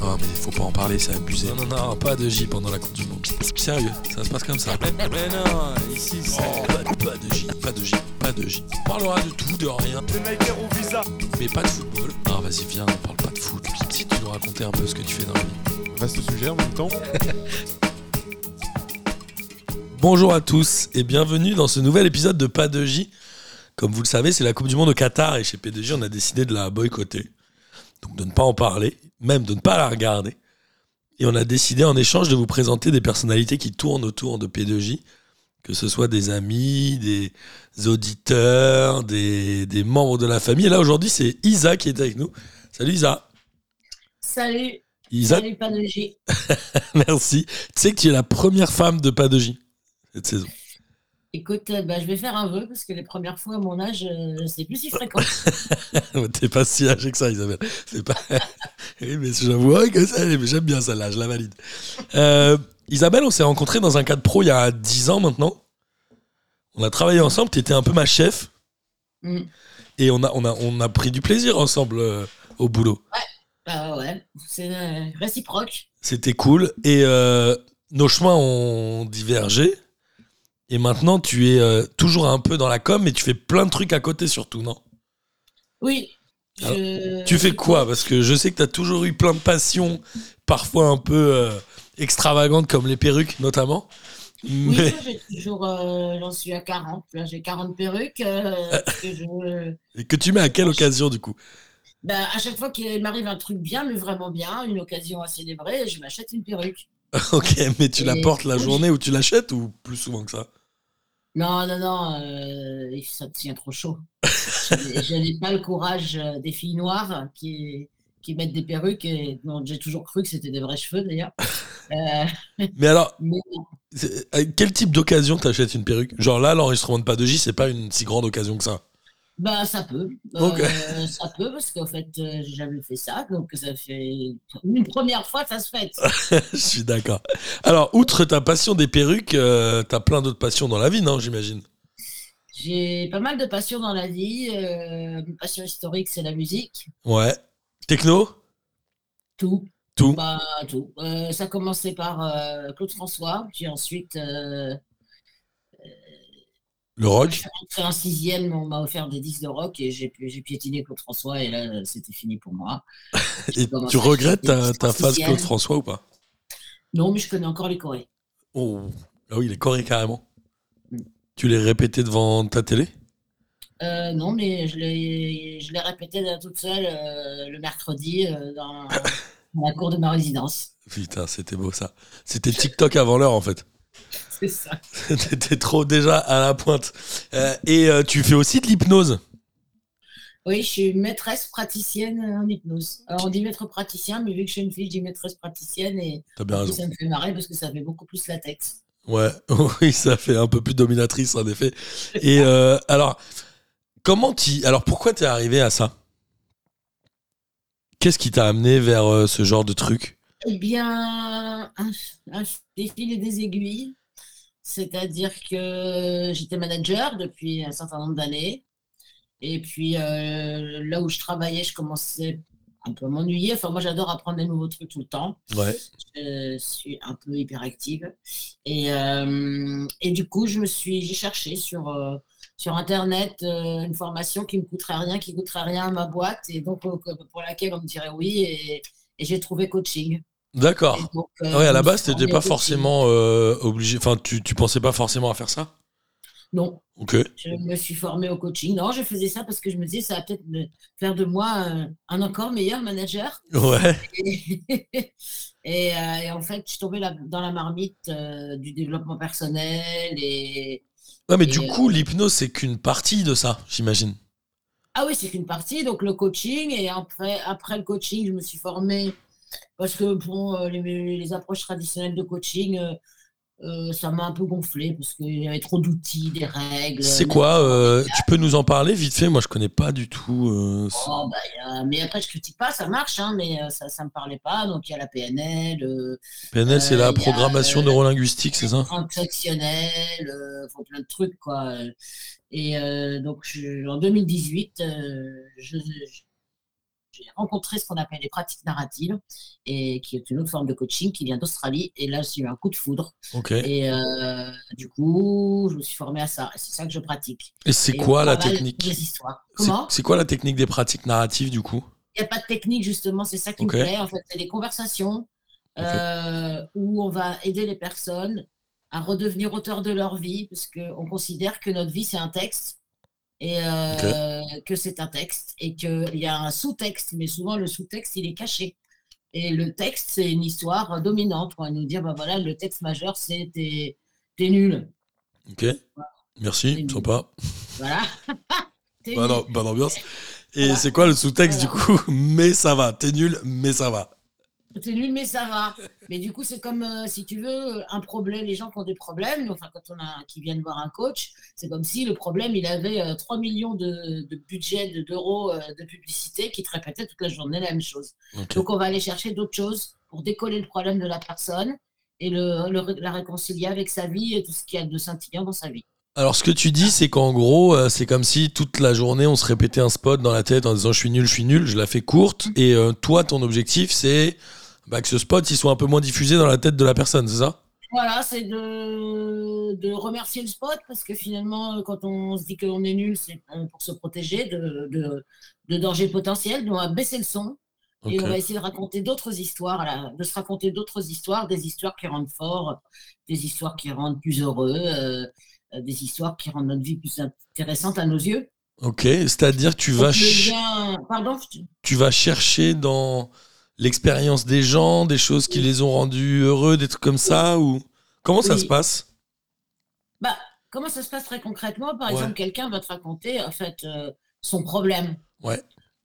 Non, mais faut pas en parler, c'est abusé. Non, non, non, pas de J pendant la Coupe du Monde. Sérieux, ça se passe comme ça. Mais non, ici, c'est. pas, pas de J, pas de J, pas de J. On parlera de tout, de rien. au visa. Mais pas de football. Non, vas-y, viens, on parle pas de foot. Si tu nous raconter un peu ce que tu fais dans la vie. Vaste sujet en même temps. Bonjour à tous et bienvenue dans ce nouvel épisode de Pas de J. Comme vous le savez, c'est la Coupe du Monde au Qatar et chez P2J, on a décidé de la boycotter. Donc de ne pas en parler, même de ne pas la regarder. Et on a décidé en échange de vous présenter des personnalités qui tournent autour de P2J, que ce soit des amis, des auditeurs, des, des membres de la famille. Et là aujourd'hui, c'est Isa qui est avec nous. Salut Isa. Salut. Isa, Salut, merci. Tu sais que tu es la première femme de J cette saison. Écoute, euh, bah, je vais faire un vœu parce que les premières fois à mon âge, euh, c'est plus si fréquent. T'es pas si âgé que ça, Isabelle. C'est pas. oui, mais j'avoue que ça, mais j'aime bien celle-là, je la valide. Euh, Isabelle, on s'est rencontrés dans un cadre pro il y a 10 ans maintenant. On a travaillé ensemble, t'étais un peu ma chef. Mm. Et on a, on, a, on a pris du plaisir ensemble euh, au boulot. Bah ouais, c'est euh, réciproque. C'était cool. Et nos chemins ont divergé. Et maintenant, tu es euh, toujours un peu dans la com, mais tu fais plein de trucs à côté surtout, non? Oui. Alors, je- Tu fais quoi? Parce que je sais que tu as toujours eu plein de passions, parfois un peu euh, extravagantes, comme les perruques notamment. Oui, Mais, moi, j'ai toujours, euh, j'en suis à 40. Là, j'ai 40 perruques. euh, que je, et que tu mets à quelle occasion du coup? Bah, à chaque fois qu'il m'arrive un truc bien, mais vraiment bien, une occasion à célébrer, je m'achète une perruque. Ok, mais tu la portes la journée où tu l'achètes ou plus souvent que ça? Non, non, non, euh, ça tient trop chaud. je n'ai- pas le courage euh, des filles noires qui, qui mettent des perruques. Et, non, j'ai toujours cru que c'était des vrais cheveux d'ailleurs. Euh, Mais alors, mais à quel type d'occasion t'achètes une perruque? Genre là, l'enregistrement de pas de J, c'est pas une si grande occasion que ça. Bah, ça peut. Euh, ça peut parce qu'en fait, euh, j'ai jamais fait ça. Donc, ça fait une première fois, ça se fait. Je suis d'accord. Alors, outre ta passion des perruques, euh, t'as plein d'autres passions dans la vie, non J'imagine? J'ai pas mal de passions dans la vie. Euh, une passion historique, c'est la musique. Ouais. Techno? Tout. Tout. Bah, tout. Euh, ça a commencé par Claude François, puis ensuite, Le rock je suis rentrée en sixième, on m'a offert des disques de rock et j'ai j'ai piétiné Claude François et là, c'était fini pour moi. Et tu regrettes ta, phase. Claude François ou pas? Non, mais je connais encore les chorés. Oh, ah oui, il est coré carrément. Mm. Tu l'as répété devant ta télé? Euh, non, mais je l'ai je l'ai répété toute seule euh, le mercredi euh, dans, dans la cour de ma résidence. Putain, c'était beau ça. C'était TikTok avant l'heure en fait. C'est ça. T'étais trop déjà à la pointe. Euh, et euh, tu fais aussi de l'hypnose. Oui, je suis maîtresse praticienne en hypnose. Alors, on dit maître praticien, mais vu que je suis une fille, je dis maîtresse praticienne et bien ça me fait marrer parce que ça fait beaucoup plus latex. Ouais, oui, ça fait un peu plus dominatrice en effet. Et euh, alors, comment tu. Alors, pourquoi t'es arrivé à ça? Qu'est-ce qui t'a amené vers ce genre de truc? Eh bien, un, un- des fils et des aiguilles. C'est-à-dire que j'étais manager depuis un certain nombre d'années. Et puis, euh, là où je travaillais, je commençais un peu à m'ennuyer. Enfin, moi, j'adore apprendre des nouveaux trucs tout le temps. Ouais. Je suis un peu hyperactive. Et, euh, et du coup, je me suis, j'ai cherché sur, euh, sur Internet une formation qui ne me coûterait rien, qui ne coûterait rien à ma boîte, et donc pour laquelle on me dirait oui. Et, et j'ai trouvé coaching. D'accord. Euh, ouais, à la base, t'étais pas forcément euh, obligé. Enfin, tu, tu pensais pas forcément à faire ça? Non, Ok. je me suis formée au coaching. Non, je faisais ça parce que je me disais, ça va peut-être me faire de moi un, un encore meilleur manager. Ouais. Et, et, euh, et en fait, je suis tombée là- dans la marmite euh, du développement personnel. Et... Ouais, mais Et, du euh, coup, l'hypnose, c'est qu'une partie de ça, j'imagine. Ah oui, c'est qu'une partie, donc le coaching. Et après, après le coaching, je me suis formée parce que bon, euh, les, les approches traditionnelles de coaching, euh, euh, ça m'a un peu gonflé parce qu'il y avait trop d'outils, des règles. C'est quoi euh, Tu peux nous en parler vite fait? Moi, je connais pas du tout. euh, Oh, bah, mais après, je critique pas, ça marche, hein, mais ça ne me parlait pas. Donc, il y a la PNL, PNL, c'est la a, programmation neurolinguistique, c'est ça? transactionnel, euh, faut plein de trucs, quoi. Et donc, je- en 2018, euh, je, je- j'ai rencontré ce qu'on appelle les pratiques narratives, et qui est une autre forme de coaching qui vient d'Australie. Et là, j'ai eu un coup de foudre. Et euh, du coup, je me suis formée à ça. Et c'est ça que je pratique. Et c'est quoi la technique Des histoires. C'est- Comment? C'est quoi la technique des pratiques narratives du coup? Il n'y a pas de technique, justement, c'est ça qui me plaît. En fait, c'est des conversations euh, où on va aider les personnes à redevenir auteurs de leur vie, parce qu'on considère que notre vie, c'est un texte, et euh, que c'est un texte, et qu'il y a un sous-texte, mais souvent le sous-texte, il est caché. Et le texte, c'est une histoire dominante. On va nous dire, bah voilà, le texte majeur, c'est t'es nul. Ok. Merci, sympa. Voilà. Bonne, bonne ambiance. Et Voilà. c'est quoi le sous-texte Voilà. du coup? Mais ça va. T'es nul, mais ça va. T'es nul, mais ça va. Mais du coup, c'est comme, euh, si tu veux, un problème, les gens qui ont des problèmes, enfin, quand on a, qui viennent voir un coach, c'est comme si le problème, il avait euh, 3 millions de, de budget de- d'euros euh, de publicité qui te répétait toute la journée la même chose. Donc, on va aller chercher d'autres choses pour décoller le problème de la personne et le, le- la réconcilier avec sa vie et tout ce qu'il y a de scintillant dans sa vie. Alors ce que tu dis, c'est qu'en gros, euh, c'est comme si toute la journée, on se répétait un spot dans la tête en disant je suis nul, je suis nul. Je la fais courte. Et euh, toi, ton objectif, c'est bah, que ce spot, il soit un peu moins diffusé dans la tête de la personne, c'est ça Voilà, c'est de, de remercier le spot parce que finalement, euh, quand on se dit qu'on est nul, c'est euh, pour se protéger de, de, de dangers potentiels. Donc, on va baisser le son et on va essayer de raconter d'autres histoires, là, de se raconter d'autres histoires, des histoires qui rendent fort, des histoires qui rendent plus heureux, euh, des histoires qui rendent notre vie plus intéressante à nos yeux. Ok. C'est-à-dire que tu vas, Pardon tu vas chercher dans l'expérience des gens, des choses qui les ont rendus heureux, des trucs comme ça ou comment ça se passe? Bah, comment ça se passe très concrètement? Par Ouais. exemple, quelqu'un va te raconter en fait euh, son problème. Ouais.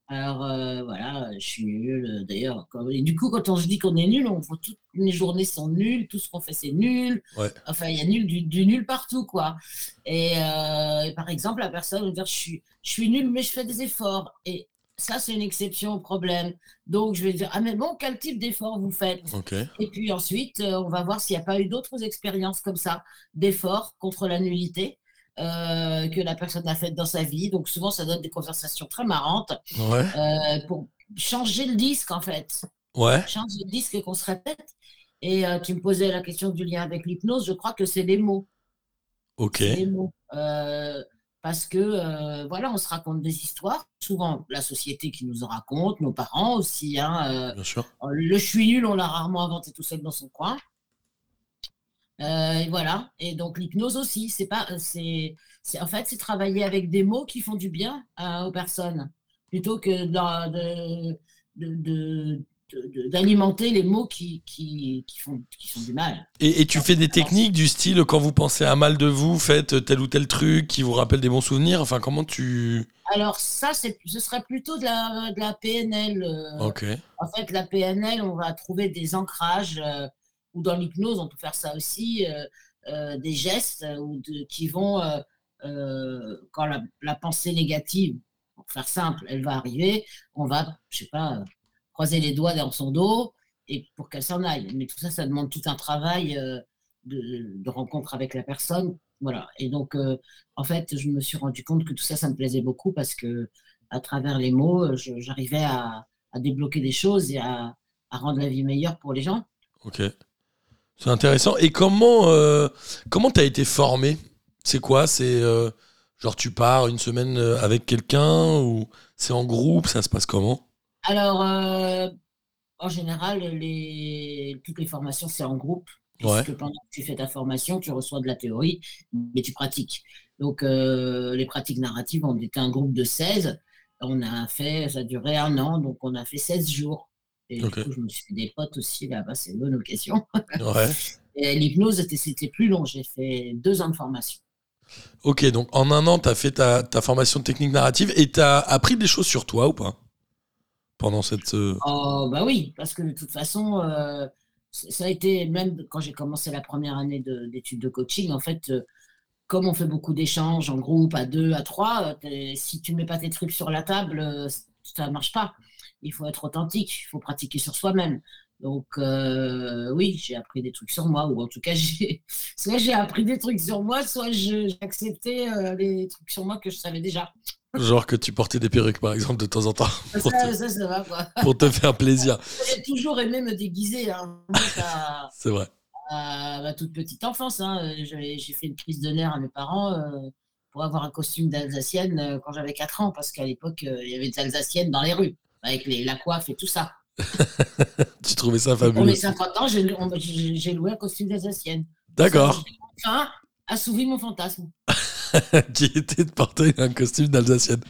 Alors euh, voilà, je suis nul. euh, D'ailleurs, et du coup, quand on se dit qu'on est nul, on voit toutes les journées sont nulles, tout ce qu'on fait c'est nul. Ouais. Enfin, il y a nul du, du nul partout, quoi. Et, euh, et par exemple, la personne va dire je suis, je suis nul, mais je fais des efforts. Et ça, c'est une exception au problème. Donc, je vais dire ah mais bon, quel type d'effort vous faites? Et puis ensuite, euh, on va voir s'il n'y a pas eu d'autres expériences comme ça, d'efforts contre la nullité euh, que la personne a faites dans sa vie. Donc souvent, ça donne des conversations très marrantes Ouais. euh, pour changer le disque, en fait. Ouais. Changer le disque qu'on se répète. Et euh, tu me posais la question du lien avec l'hypnose. Je crois que c'est les mots. Ok. Les mots. Parce que, euh, voilà, on se raconte des histoires. Souvent, la société qui nous en raconte, nos parents aussi. Hein, euh, Bien sûr. le je suis nul, on l'a rarement inventé tout seul dans son coin. Euh, et voilà. Et donc l'hypnose aussi, c'est pas, c'est, en fait, c'est travailler avec des mots qui font du bien aux personnes, plutôt que de- d'alimenter les mots qui, qui, qui font, qui font du mal. Et, et tu fais des techniques du style quand vous pensez à mal de vous, faites tel ou tel truc qui vous rappelle des bons souvenirs. Enfin, comment tu. Alors ça, c'est, ce serait plutôt de la, de la PNL. euh, Ok. En fait, la PNL, on va trouver des ancrages, euh, ou dans l'hypnose, on peut faire ça aussi, euh, euh, des gestes ou de- qui vont, quand la, la pensée négative, pour faire simple, elle va arriver, on va, je sais pas, croiser les doigts dans son dos et pour qu'elle s'en aille. Mais tout ça, ça demande tout un travail euh, de, rencontre avec la personne. Voilà. Et donc, euh, en fait, je me suis rendu compte que tout ça, ça me plaisait beaucoup parce que à travers les mots, euh, j'arrivais à, débloquer des choses et à, à rendre la vie meilleure pour les gens. Ok. C'est intéressant. Et comment euh, comment t'as été formé? C'est quoi? C'est genre tu pars une semaine avec quelqu'un ou c'est en groupe? Ça se passe comment? Alors, euh, en général, les, toutes les formations, c'est en groupe. Ouais. Puisque pendant que tu fais ta formation, tu reçois de la théorie, mais tu pratiques. Donc, euh, les pratiques narratives, on était un groupe de 16. On a fait, ça a duré un an, donc on a fait 16 jours. Et du coup, je me suis fait des potes aussi là-bas, c'est une bonne occasion. Ouais. Et l'hypnose, c'était- c'était plus long. J'ai fait deux ans de formation. Ok, donc en un an, t'as fait ta, ta formation technique narrative et t'as appris des choses sur toi ou pas? Pendant cette. euh, Oh, bah oui, parce que de toute façon, euh, ça a été, même quand j'ai commencé la première année de- d'études de, coaching, en fait, euh, comme on fait beaucoup d'échanges en groupe, à deux, à trois, si tu mets pas tes trucs sur la table, ça marche pas. Il faut être authentique, il faut pratiquer sur soi-même. Donc, oui, j'ai appris des trucs sur moi, ou en tout cas, soit j'ai appris des trucs sur moi, soit j'ai accepté les trucs sur moi que je savais déjà. Genre que tu portais des perruques, par exemple, de temps en temps, pour Ça, te, ça, ça va quoi. pour te faire plaisir. J'ai toujours aimé me déguiser. Hein. C'est vrai. à ma toute petite enfance, hein, euh, j'ai fait une crise de nerfs à mes parents euh, pour avoir un costume d'Alsacienne euh, quand j'avais 4 ans, parce qu'à l'époque, euh, il y avait des Alsaciennes dans les rues, avec les, la coiffe et tout ça. Tu trouvais ça Pour fabuleux. mes 50 ans, j'ai loué un costume d'Alsacienne. D'accord. Enfin, assouvi mon fantasme. Qui était de porter un costume d'Alsacienne.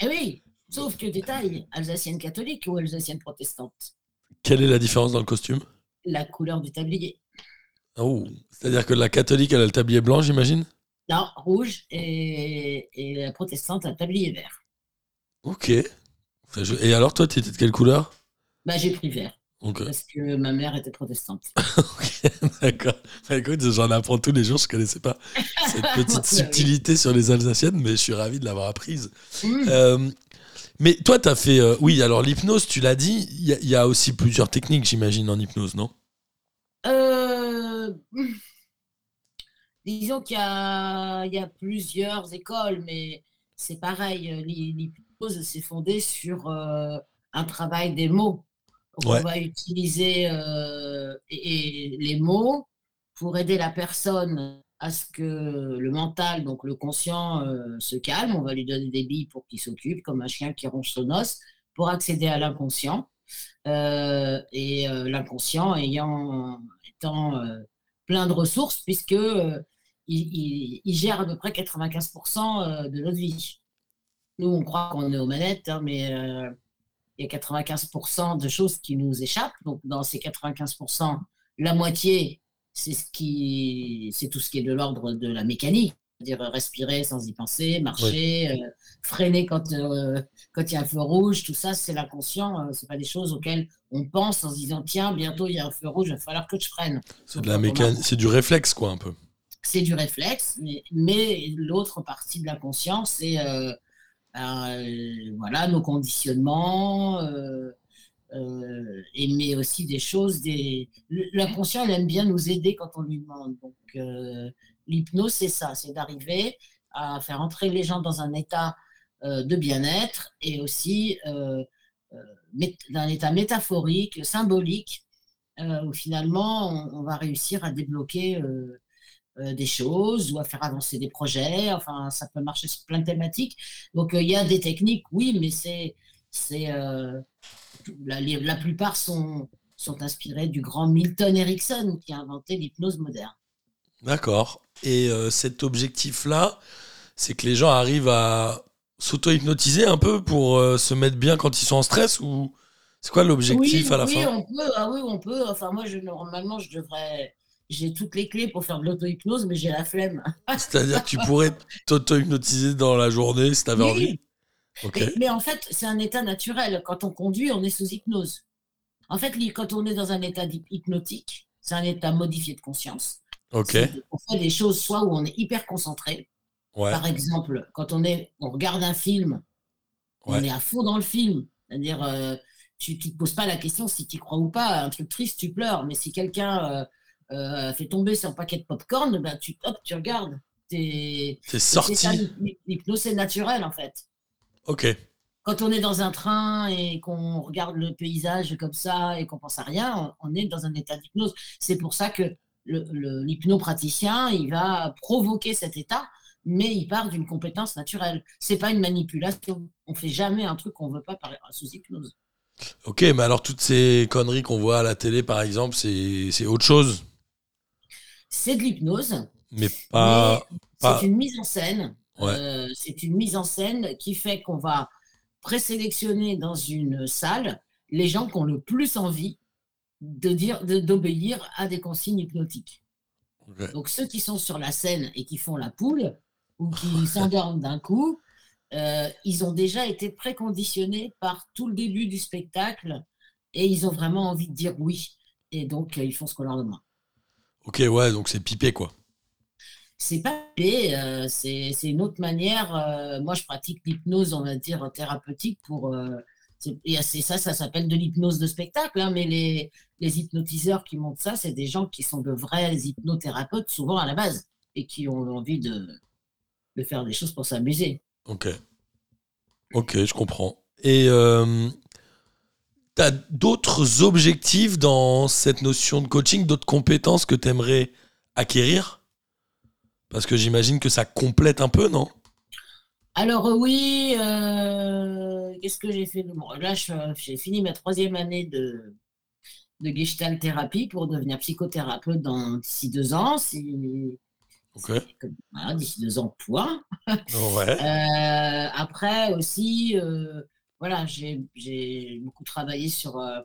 Eh oui, sauf que détail, Alsacienne catholique ou Alsacienne protestante Quelle est la différence dans le costume? La couleur du tablier. Oh, C'est-à-dire que la catholique, elle a le tablier blanc, j'imagine? Non, rouge et, et la protestante, un tablier vert. Ok. Et alors, toi, tu étais de quelle couleur? Bah, j'ai pris vert Parce que ma mère était protestante. D'accord. Bah, écoute, j'en apprends tous les jours, je connaissais pas cette petite subtilité sur les Alsaciennes, mais je suis ravi de l'avoir apprise. Mmh. Euh, mais toi, tu as fait. euh, oui, alors l'hypnose, tu l'as dit, il y, a- il y a aussi plusieurs techniques, j'imagine, en hypnose, non? Euh, disons qu'il y y a plusieurs écoles, mais c'est pareil. l'hy- L'hypnose, c'est fondé sur un travail des mots. Ouais. On va utiliser euh, et, et les mots pour aider la personne à ce que le mental, donc le conscient, euh, se calme. On va lui donner des billes pour qu'il s'occupe, comme un chien qui ronge son os, pour accéder à l'inconscient. Euh, et l'inconscient ayant étant plein de ressources, puisque il, il- il gère à peu près 95% euh, de notre vie. Nous, on croit qu'on est aux manettes, hein, mais il y a 95% de choses qui nous échappent. Donc, dans ces 95%, la moitié, c'est ce qui, c'est tout ce qui est de l'ordre de la mécanique, c'est-à-dire respirer sans y penser, marcher, euh, freiner quand euh, quand il y a un feu rouge, tout ça, c'est l'inconscient. euh, c'est pas des choses auxquelles on pense en se disant tiens, bientôt il y a un feu rouge, il va falloir que je freine. C'est de la c'est du réflexe, quoi, un peu. C'est du réflexe, mais, mais l'autre partie de l'inconscient, c'est euh, euh, voilà nos conditionnements. euh, euh, et mais aussi des choses, des... l'inconscient, il aime bien nous aider quand on lui demande. Donc, euh, l'hypnose, c'est ça, c'est d'arriver à faire entrer les gens dans un état euh, de bien-être et aussi euh, euh, d'un état métaphorique, symbolique, euh, où finalement, on, va réussir à débloquer euh, euh, des choses ou à faire avancer des projets. Enfin, ça peut marcher sur plein de thématiques. Donc, euh, il y a des techniques, oui, mais c'est... c'est euh, la, la plupart sont, sont inspirés du grand Milton Erickson qui a inventé l'hypnose moderne. D'accord. Et euh, cet objectif-là, c'est que les gens arrivent à s'auto-hypnotiser un peu pour euh, se mettre bien quand ils sont en stress ou c'est quoi l'objectif oui, à la oui, fin? on peut. Ah oui, on peut. Enfin, moi, je, normalement, je devrais. J'ai toutes les clés pour faire de l'auto-hypnose, mais j'ai la flemme. C'est-à-dire que tu pourrais t'auto-hypnotiser dans la journée si tu avais Oui. envie. Mais, mais en fait, c'est un état naturel. Quand on conduit, on est sous hypnose. En fait, quand on est dans un état hypnotique, c'est un état modifié de conscience. On fait des choses soit où on est hyper concentré. Ouais. Par exemple, quand on, est, on regarde un film, on est à fond dans le film. C'est-à-dire, euh, tu ne te poses pas la question si tu crois ou pas. Un truc triste, tu pleures. Mais si quelqu'un euh, euh, fait tomber son paquet de popcorn, ben, tu, hop, tu regardes. T'es- sorti. l'hyp- L'hypnose, c'est naturel, en fait. Ok. Quand on est dans un train et qu'on regarde le paysage comme ça et qu'on pense à rien, on est dans un état d'hypnose. C'est pour ça que l'hypnopraticien, il va provoquer cet état, mais il part d'une compétence naturelle. C'est pas une manipulation. On fait jamais un truc qu'on veut pas par, sous hypnose. Ok, mais alors toutes ces conneries qu'on voit à la télé, par exemple, c'est autre chose, C'est de l'hypnose, mais pas. pas- c'est une mise en scène. Ouais. Euh, c'est une mise en scène qui fait qu'on va présélectionner dans une salle les gens qui ont le plus envie de dire de- d'obéir à des consignes hypnotiques. Donc ceux qui sont sur la scène et qui font la poule ou qui s'endorment d'un coup, euh, ils ont déjà été préconditionnés par tout le début du spectacle et ils ont vraiment envie de dire oui. Et donc euh, ils font ce qu'on leur demande. Ok, ouais, donc c'est pipé, quoi. C'est pas payé, euh, c'est une autre manière. euh, moi, je pratique l'hypnose, on va dire, thérapeutique pour. euh, c'est et c'est ça, ça s'appelle de l'hypnose de spectacle, hein, mais les, les hypnotiseurs qui montent ça, c'est des gens qui sont de vrais hypnothérapeutes, souvent à la base, et qui ont envie de, de faire des choses pour s'amuser. Ok. Ok, je comprends. Et euh, tu as d'autres objectifs dans cette notion de coaching, d'autres compétences que tu aimerais acquérir? Parce que j'imagine que ça complète un peu, non? Alors euh, oui, euh, qu'est-ce que j'ai fait? Bon, Là, j'ai fini ma troisième année de, de Gestalt thérapie pour devenir psychothérapeute dans d'ici deux ans. si- voilà, d'ici deux ans, point. Ouais. Euh, après aussi, euh, voilà, j'ai beaucoup travaillé sur euh,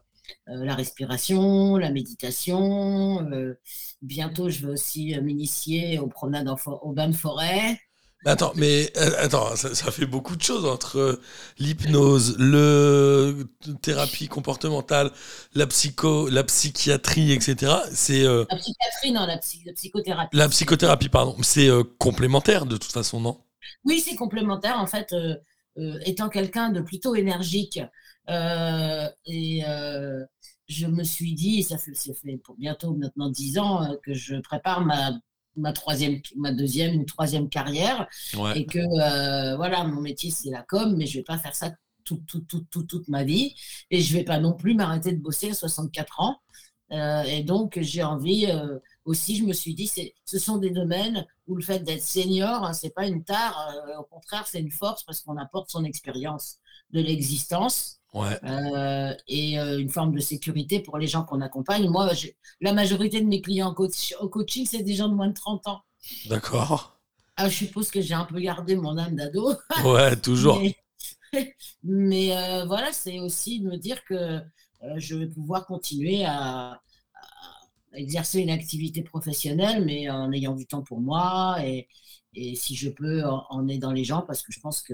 euh, la respiration, la méditation. euh, bientôt, je vais aussi m'initier aux promenades aux bains de forêt. Mais attends, mais attends, ça, ça fait beaucoup de choses entre l'hypnose, le thérapie comportementale, la psycho, la psychiatrie, etc. C'est euh, La psychiatrie, non, la, psy- la psychothérapie. la psychothérapie, pardon. C'est euh, complémentaire de toute façon, non? Oui, c'est complémentaire. En fait, euh, étant quelqu'un de plutôt énergique, euh, et euh, je me suis dit, et ça fait, ça fait pour bientôt maintenant dix ans euh, que je prépare ma, ma troisième, ma deuxième ou troisième carrière, Ouais. et que euh, voilà, mon métier c'est la com, mais je vais pas faire ça tout, tout, tout, tout- toute ma vie, et je vais pas non plus m'arrêter de bosser à 64 ans. Euh, et donc, j'ai envie euh, aussi, je me suis dit, c'est, ce sont des domaines où le fait d'être senior, hein, c'est pas une tare, euh, au contraire, c'est une force parce qu'on apporte son expérience de l'existence Ouais. euh, et euh, une forme de sécurité pour les gens qu'on accompagne. Moi, la majorité de mes clients coach- au coaching, c'est des gens de moins de 30 ans. D'accord. Ah, je suppose que j'ai un peu gardé mon âme d'ado. Ouais, toujours. Mais, mais, voilà, c'est aussi de me dire que je vais pouvoir continuer à exercer une activité professionnelle, mais en ayant du temps pour moi et, si je peux en, aidant les gens, parce que je pense que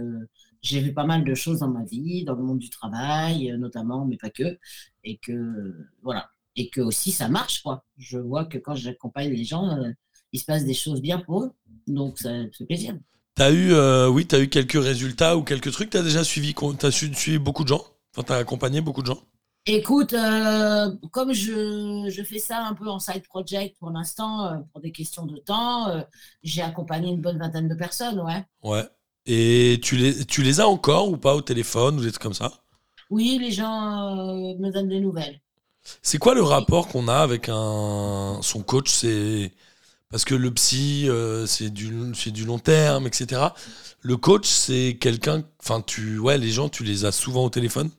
j'ai vu pas mal de choses dans ma vie, dans le monde du travail euh, notamment, mais pas que, et que voilà, et que aussi ça marche quoi. Je vois que quand j'accompagne les gens, euh, il se passe des choses bien pour eux, donc ça fait plaisir. T'as eu, euh, oui, t'as eu quelques résultats ou quelques trucs? T'as déjà suivi, t'as su- suivi beaucoup de gens? Enfin, t'as accompagné beaucoup de gens? Écoute, euh, comme je, je fais ça un peu en side project pour l'instant, euh, pour des questions de temps, euh, j'ai accompagné une bonne vingtaine de personnes, ouais. Ouais. Et tu les, tu les as encore ou pas au téléphone ou des trucs comme ça? Oui, les gens me donnent des nouvelles. C'est quoi le rapport qu'on a avec un son coach? C'est parce que le psy, c'est du, c'est du long terme, etc. Le coach, c'est quelqu'un. Enfin, tu, ouais, les gens, tu les as souvent au téléphone?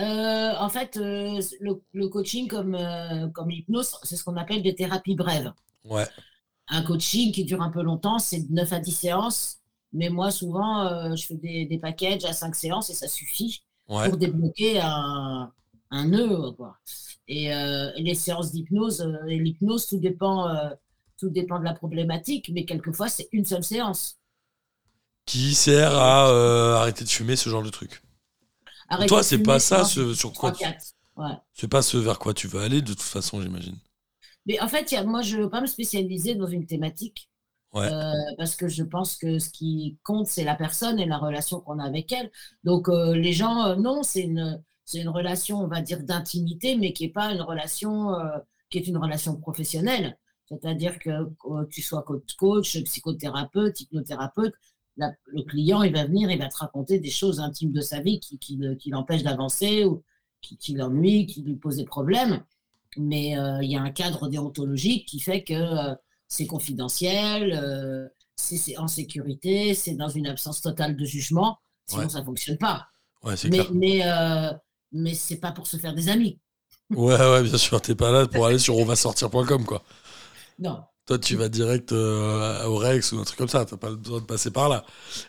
Euh, en fait, euh, le, le coaching comme, euh, comme l'hypnose, c'est ce qu'on appelle des thérapies brèves. Ouais. Un coaching qui dure un peu longtemps, c'est de 9 à 10 séances. Mais moi, souvent, euh, je fais des, des packages à 5 séances et ça suffit. Ouais. pour débloquer un, un nœud. Quoi. Et, les séances d'hypnose, et l'hypnose, tout dépend, tout dépend de la problématique, mais quelquefois, c'est une seule séance. Qui sert à arrêter de fumer, ce genre de truc? Arrêtez Toi, c'est pas ça ce, sur quoi tu. Ouais. c'est pas ce vers quoi tu veux aller de toute façon, j'imagine. Mais en fait, moi, je ne veux pas me spécialiser dans une thématique. Ouais. euh, parce que je pense que ce qui compte, c'est la personne et la relation qu'on a avec elle. Donc, euh, les gens, euh, non, c'est une, c'est une relation, on va dire, d'intimité, mais qui n'est pas une relation, qui est une relation professionnelle. C'est-à-dire que tu sois coach, coach, psychothérapeute, hypnothérapeute, la- le client, il va venir, il va te raconter des choses intimes de sa vie qui, qui, le- qui l'empêchent d'avancer ou qui, qui l'ennuient, qui lui posent des problèmes. Mais euh, il y a un cadre déontologique qui fait que euh, c'est confidentiel, euh, c'est, en sécurité, c'est dans une absence totale de jugement. Sinon, Ouais. ça ne fonctionne pas. Ouais, Mais, clair. mais, mais c'est pas pour se faire des amis. Ouais, ouais, bien sûr. T'es pas là pour aller sur onvasortir.com, quoi. Non. Toi, tu vas direct euh, au Rex ou un truc comme ça. T'as pas le besoin de passer par là.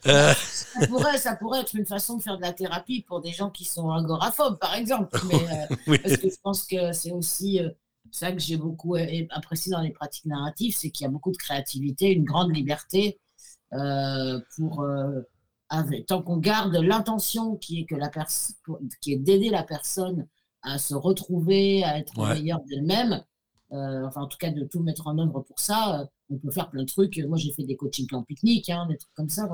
Euh, Ça pourrait, ça pourrait être une façon de faire de la thérapie pour des gens qui sont agoraphobes, par exemple. Mais, euh, oui. parce que je pense que c'est aussi ça que j'ai beaucoup apprécié dans les pratiques narratives, c'est qu'il y a beaucoup de créativité, une grande liberté pour avec- tant qu'on garde l'intention qui est que la personne qui est d'aider la personne à se retrouver, à être Ouais. meilleure d'elle-même. Euh, enfin, en tout cas, de tout mettre en œuvre pour ça. euh, on peut faire plein de trucs. Moi, j'ai fait des coachings en pique-nique, hein, des trucs comme ça.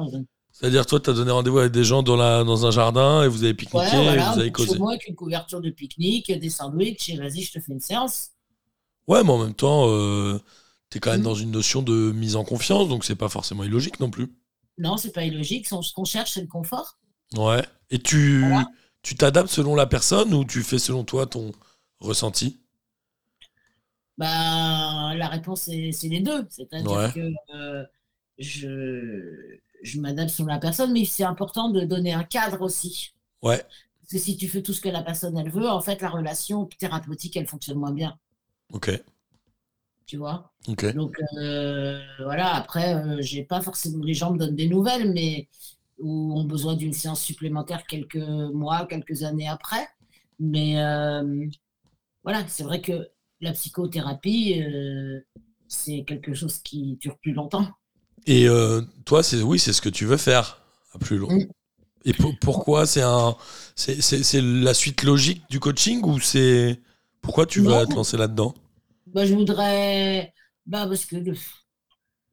C'est-à-dire, toi, t'as donné rendez-vous avec des gens dans, la, dans un jardin et vous avez pique-niqué Ouais, voilà, et vous avez causé. moi avec une couverture de pique-nique, des sandwichs, et vas-y, je te fais une séance. Ouais, mais en même temps, euh, t'es quand même Mm. dans une notion de mise en confiance, donc c'est pas forcément illogique non plus. Non, c'est pas illogique. Ce qu'on cherche, c'est le confort. Ouais. Et tu tu t'adaptes selon la personne ou tu fais selon toi ton ressenti? Bah, la réponse, c'est les deux. C'est-à-dire Ouais. que euh, je, je m'adapte selon la personne, mais c'est important de donner un cadre aussi. Ouais. Parce que si tu fais tout ce que la personne, elle veut, en fait, la relation thérapeutique, elle fonctionne moins bien, Ok. tu vois? Ok. Donc, euh, voilà, après, euh, j'ai pas forcément... Les gens me donnent des nouvelles, mais ou ont besoin d'une séance supplémentaire quelques mois, quelques années après. Mais euh, voilà, c'est vrai que la psychothérapie, euh, c'est quelque chose qui dure plus longtemps. Et euh, toi, c'est oui, c'est ce que tu veux faire à plus long. Mm. Et pour- pourquoi c'est un c'est la suite logique du coaching ou c'est pourquoi tu veux Non. te lancer là-dedans? Bah, je voudrais, bah, parce que de,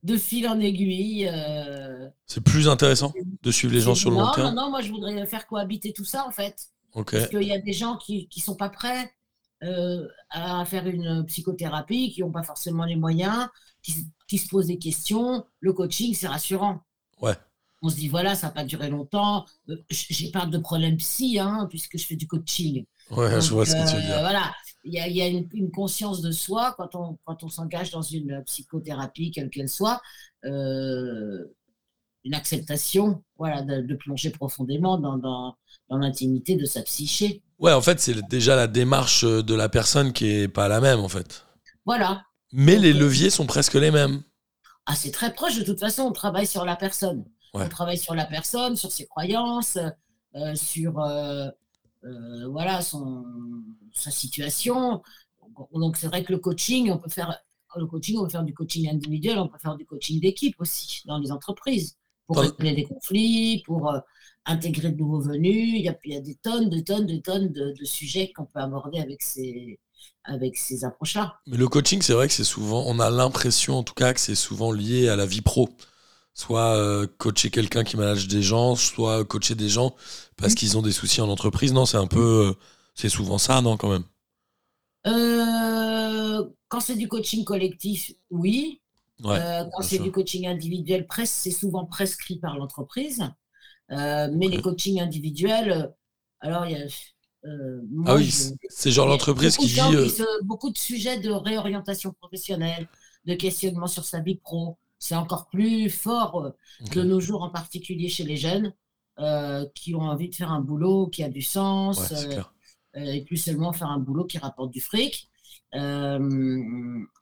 de fil en aiguille, euh, C'est plus intéressant de suivre les gens sur le long terme? Non, non, moi je voudrais faire cohabiter tout ça en fait. Parce qu'il y a des gens qui ne sont pas prêts euh, à faire une psychothérapie, qui n'ont pas forcément les moyens, qui, se- qui se posent des questions. Le coaching, c'est rassurant. Ouais. On se dit, voilà, ça n'a pas duré longtemps. Euh, J'ai pas de problème psy, hein, puisque je fais du coaching. Ouais, je vois ce que tu veux euh, dire. Voilà, il y a, il y a une, une conscience de soi quand on, quand on s'engage dans une psychothérapie, quelle qu'elle soit, euh, une acceptation voilà, de, de plonger profondément dans, dans, dans l'intimité de sa psyché. Ouais, en fait, c'est déjà la démarche de la personne qui est pas la même en fait. Voilà. Mais Donc, les euh, leviers sont presque les mêmes. Ah, c'est très proche, de toute façon, on travaille sur la personne. Ouais. On travaille sur la personne, sur ses croyances, euh, sur euh, euh, voilà, son, sa situation. Donc, c'est vrai que le coaching, on peut faire le coaching, on peut faire du coaching individuel, on peut faire du coaching d'équipe aussi dans les entreprises pour régler des conflits, pour euh, intégrer de nouveaux venus. Il y a, il y a des tonnes, de tonnes, de tonnes de, de sujets qu'on peut aborder avec ces, avec ces approches-là. Mais le coaching, c'est vrai que c'est souvent, on a l'impression en tout cas que c'est souvent lié à la vie pro. Soit euh, coacher quelqu'un qui manage des gens, soit coacher des gens parce Mm. qu'ils ont des soucis en entreprise. Non, c'est un peu, euh, c'est souvent ça, non, quand même? Euh, quand c'est du coaching collectif, oui. Ouais. Euh, quand c'est du coaching individuel, c'est souvent prescrit par l'entreprise. Euh, mais les coachings individuels, euh, alors il y a. euh, moi, Ah oui, c'est- genre l'entreprise qui se- beaucoup de sujets de réorientation professionnelle, de questionnement sur sa vie pro. C'est encore plus fort euh, ok. de nos jours, en particulier chez les jeunes, qui ont envie de faire un boulot qui a du sens, Ouais, et plus seulement faire un boulot qui rapporte du fric. Euh,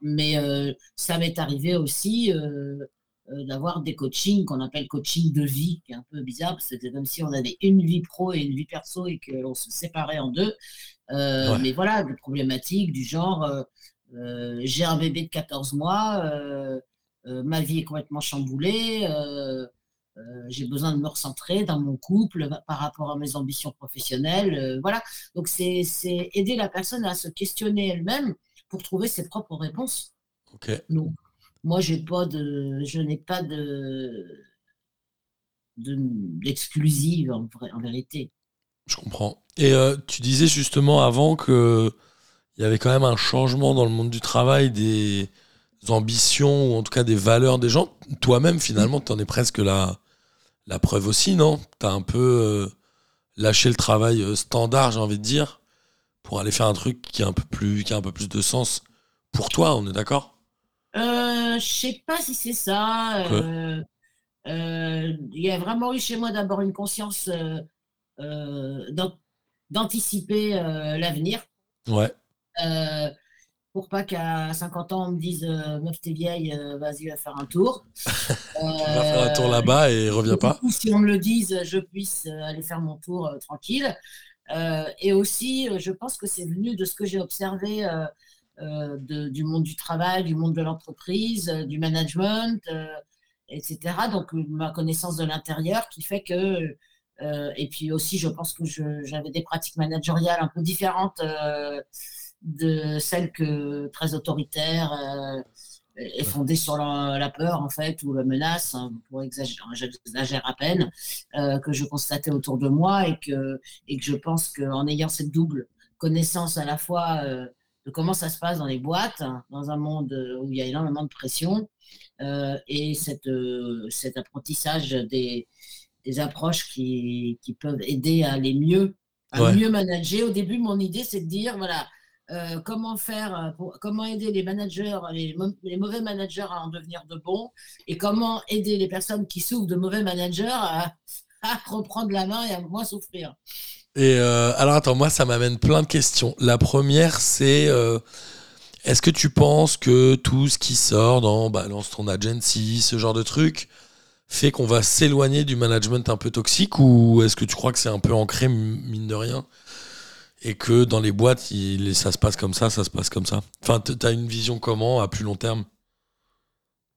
mais euh, ça m'est arrivé aussi euh, d'avoir des coachings qu'on appelle coaching de vie, qui est un peu bizarre, parce que c'est comme si on avait une vie pro et une vie perso et qu'on se séparait en deux. Euh, Ouais. Mais voilà, des problématiques du genre, euh, euh, j'ai un bébé de 14 mois, ma vie est complètement chamboulée, j'ai besoin de me recentrer dans mon couple par rapport à mes ambitions professionnelles. euh, voilà. Donc, c'est aider la personne à se questionner elle-même pour trouver ses propres réponses. Ok. Donc, moi, j'ai pas de, je n'ai pas de de- d'exclusive en, vérité. Je comprends. Et euh, tu disais justement avant que il y avait quand même un changement dans le monde du travail, des ambitions ou en tout cas des valeurs des gens. Toi-même, finalement, tu en es presque la, la preuve aussi, non? Tu as un peu euh, lâché le travail euh, standard, j'ai envie de dire, pour aller faire un truc qui a un peu plus, qui a un peu plus de sens pour toi, on est d'accord? Euh, je sais pas si c'est ça. Euh, euh, il y a vraiment eu chez moi d'abord une conscience d'an- d'anticiper l'avenir. Ouais. Euh, pour pas qu'à 50 ans, on me dise euh, Meuf, t'es vieille, euh, vas-y, va faire un tour. Va faire un tour Euh, là-bas et reviens pas. ou si on me le dise, je puisse euh, aller faire mon tour euh, tranquille. Euh, et aussi, euh, je pense que c'est venu de ce que j'ai observé euh, euh, de- du monde du travail, du monde de l'entreprise, euh, du management, euh, etc. Donc, euh, ma connaissance de l'intérieur qui fait que. euh, et puis aussi, je pense que j'avais des pratiques managériales un peu différentes euh, de celles que très autoritaires euh, et fondées sur la, la peur, en fait, ou la menace, hein, pour exagérer, j'exagère à peine, euh, que je constatais autour de moi et que, et que je pense qu'en ayant cette double connaissance à la fois euh, de comment ça se passe dans les boîtes, dans un monde où il y a énormément de pression, euh, et cette, cet apprentissage des, des approches qui, qui peuvent aider à aller mieux, à Ouais. mieux manager. Au début, mon idée, c'est de dire, voilà, euh, comment faire, euh, comment aider les managers, les, mau- les mauvais managers à en devenir de bons, et comment aider les personnes qui souffrent de mauvais managers à, reprendre la main et à moins souffrir. Et euh, alors attends, moi ça m'amène plein de questions. La première c'est est-ce que tu penses que tout ce qui sort dans balance ton agency, ce genre de truc, fait qu'on va s'éloigner du management un peu toxique ou est-ce que tu crois que c'est un peu ancré mine de rien? Et que dans les boîtes il- ça se passe comme ça, ça se passe comme ça. Enfin, t- t'as une vision comment à plus long terme?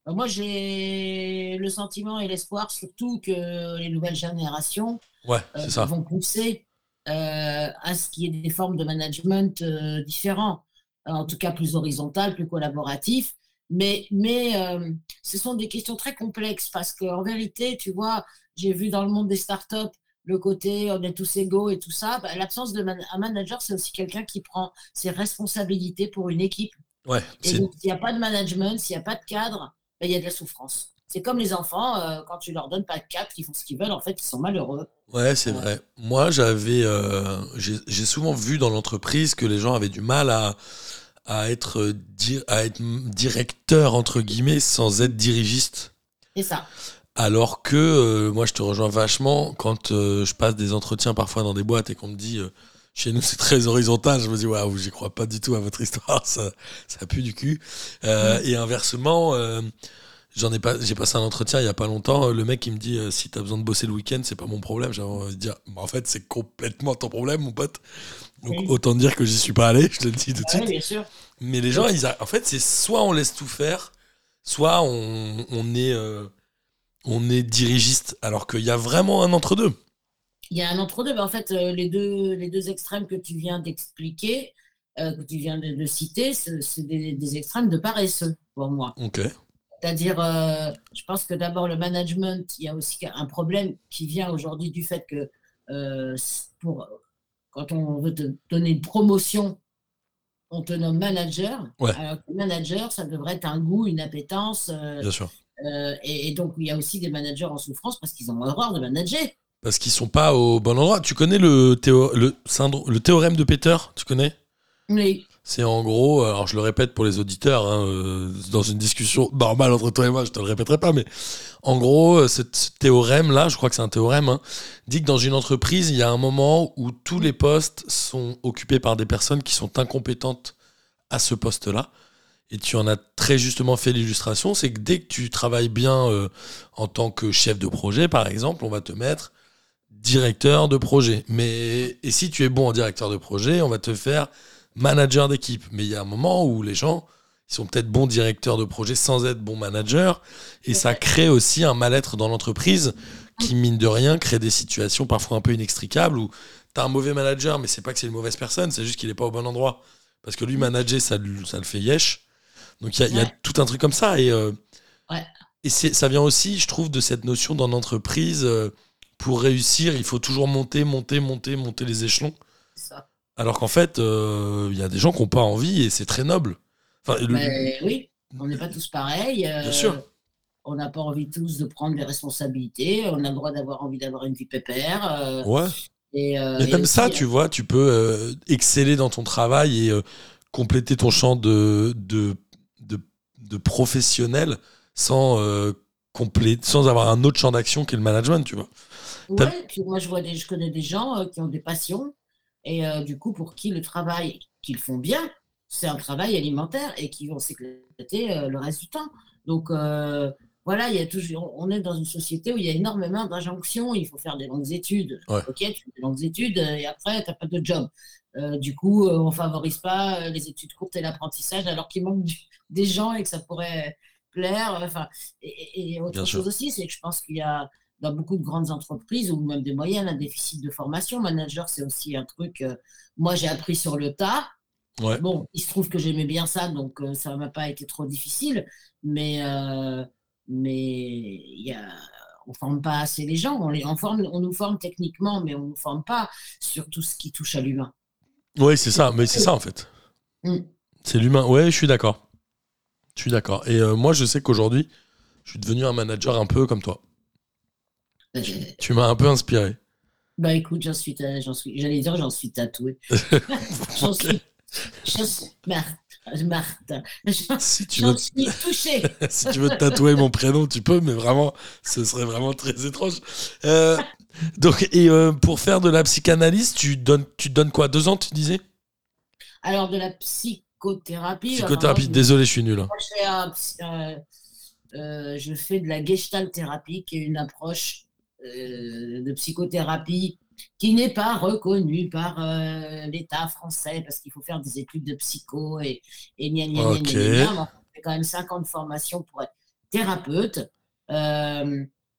Euh, Moi, j'ai le sentiment et l'espoir surtout que les nouvelles générations Ouais, euh, ça. vont pousser euh, à ce qu'il y ait des formes de management euh, différents, en tout cas plus horizontales, plus collaboratifs. Mais, mais euh, ce sont des questions très complexes parce qu'en vérité, tu vois, j'ai vu dans le monde des startups le côté on est tous égaux et tout ça. Bah, L'absence de man- un manager, c'est aussi quelqu'un qui prend ses responsabilités pour une équipe. Ouais, Et donc, s'il n'y a pas de management, s'il n'y a pas de cadre, ben, il y a de la souffrance. C'est comme les enfants, euh, quand tu leur donnes pas de cadre, ils font ce qu'ils veulent, en fait, ils sont malheureux. Ouais, c'est Ouais. vrai. Moi, j'avais, euh, j'ai souvent vu dans l'entreprise que les gens avaient du mal à, à être, euh, à être directeur entre guillemets sans être dirigiste. C'est ça. Alors que euh, moi, je te rejoins vachement quand euh, je passe des entretiens parfois dans des boîtes et qu'on me dit euh, chez nous c'est très horizontal. Je me dis waouh, j'y crois pas du tout à votre histoire, ça, ça pue du cul. Et inversement. J'en ai pas, j'ai passé un entretien il y a pas longtemps. Le mec il me dit si t'as besoin de bosser le week-end, c'est pas mon problème. J'avais envie de dire, bah, en fait c'est complètement ton problème, mon pote. Donc Oui. autant dire que j'y suis pas allé. Je te le dis tout de Ah oui, suite. bien sûr. Mais les gens, ils a- en fait c'est soit on laisse tout faire, soit on, on est, on est dirigiste. Alors qu'il y a vraiment un entre deux. Il y a un entre-deux. mais en fait, euh, les deux, les deux extrêmes que tu viens d'expliquer, euh, que tu viens de, de citer, c'est des, des extrêmes de paresseux, pour moi. Ok. C'est-à-dire, euh, je pense que d'abord, le management, il y a aussi un problème qui vient aujourd'hui du fait que euh, pour, quand on veut te donner une promotion, on te nomme manager. Ouais. Alors que manager, ça devrait être un goût, une appétence. Bien sûr. Euh, et, et donc, il y a aussi des managers en souffrance parce qu'ils ont horreur de manager. Parce qu'ils sont pas au bon endroit. Tu connais le, théo- le, syndrome, le théorème de Peter Tu connais? Oui, C'est en gros, alors je le répète pour les auditeurs, hein, euh, dans une discussion normale entre toi et moi, je te le répéterai pas, mais en gros, euh, ce, ce théorème-là, je crois que c'est un théorème, hein, dit que dans une entreprise, il y a un moment où tous les postes sont occupés par des personnes qui sont incompétentes à ce poste-là. Et tu en as très justement fait l'illustration, c'est que dès que tu travailles bien euh, en tant que chef de projet, par exemple, on va te mettre directeur de projet. Mais et si tu es bon en directeur de projet, on va te faire manager d'équipe. Mais il y a un moment où les gens, ils sont peut-être bons directeurs de projet sans être bons managers. Et ça crée aussi un mal-être dans l'entreprise qui, mine de rien, crée des situations parfois un peu inextricables où tu as un mauvais manager, mais c'est pas que c'est une mauvaise personne, c'est juste qu'il est pas au bon endroit. Parce que lui, manager, ça, ça le fait yesh. Donc il y a, y tout un truc comme ça. Et, euh, Ouais. et ça vient aussi, je trouve, de cette notion dans l'entreprise. euh, pour réussir, il faut toujours monter, monter, monter, monter les échelons. ça. Alors qu'en fait, euh, il y a des gens qui n'ont pas envie et c'est très noble. Enfin, le- Mais oui, on n'est pas tous pareils. Bien sûr. On n'a pas envie tous de prendre des responsabilités. On a le droit d'avoir envie d'avoir une vie pépère. ouais. et, euh, même aussi, ça, tu vois, tu peux euh, exceller dans ton travail et euh, compléter ton champ de, de, de, professionnel sans, euh, complé- sans avoir un autre champ d'action qu'est le management, tu vois. Ouais, puis moi, je, vois des, je connais des gens euh, qui ont des passions et euh, du coup, pour qui le travail qu'ils font bien, c'est un travail alimentaire et qui vont s'éclater euh, le reste du temps. Donc, voilà, il y a toujours, on est dans une société où il y a énormément d'injonctions. Il faut faire des longues études. Ouais. Ok, tu fais des longues études et après, tu n'as pas de job. Euh, du coup, euh, on favorise pas euh, les études courtes et l'apprentissage alors qu'il manque du- des gens et que ça pourrait plaire. Enfin, et, autre Bien chose sûr. aussi, c'est que je pense qu'il y a dans beaucoup de grandes entreprises ou même des moyennes un déficit de formation. Manager, c'est aussi un truc. euh, moi, j'ai appris sur le tas. Ouais. Bon, il se trouve que j'aimais bien ça, donc euh, ça m'a pas été trop difficile. Mais, mais y a, on forme pas assez les gens. On, les, on, forme, on nous forme techniquement, mais on nous forme pas sur tout ce qui touche à l'humain. Oui, c'est ça, mais c'est ça en fait. Mm. C'est l'humain. Ouais, je suis d'accord. Je suis d'accord. Et euh, moi, je sais qu'aujourd'hui, je suis devenu un manager un peu comme toi. Euh, Tu m'as un peu inspiré. Bah écoute, j'en suis, ta- j'en suis, j'allais dire, j'en suis tatouée. J'en Ok. suis, Marthe, Marthe, j'en Si tu veux, suis touchée. si tu veux tatouer mon prénom, tu peux, mais vraiment, ce serait vraiment très étrange. Euh, donc, et euh, pour faire de la psychanalyse, tu donnes, tu donnes quoi? Deux ans, tu disais? Alors de la psychothérapie. Psychothérapie. vraiment, Désolé, je suis nul. hein. Moi, je fais, un psy- euh, euh, je fais de la gestalt thérapie, qui est une approche euh, de psychothérapie qui n'est pas reconnue par l'État français parce qu'il faut faire des études de psycho et, et gna gna gna gna enfin, on fait quand même 5 ans de formation pour être thérapeute.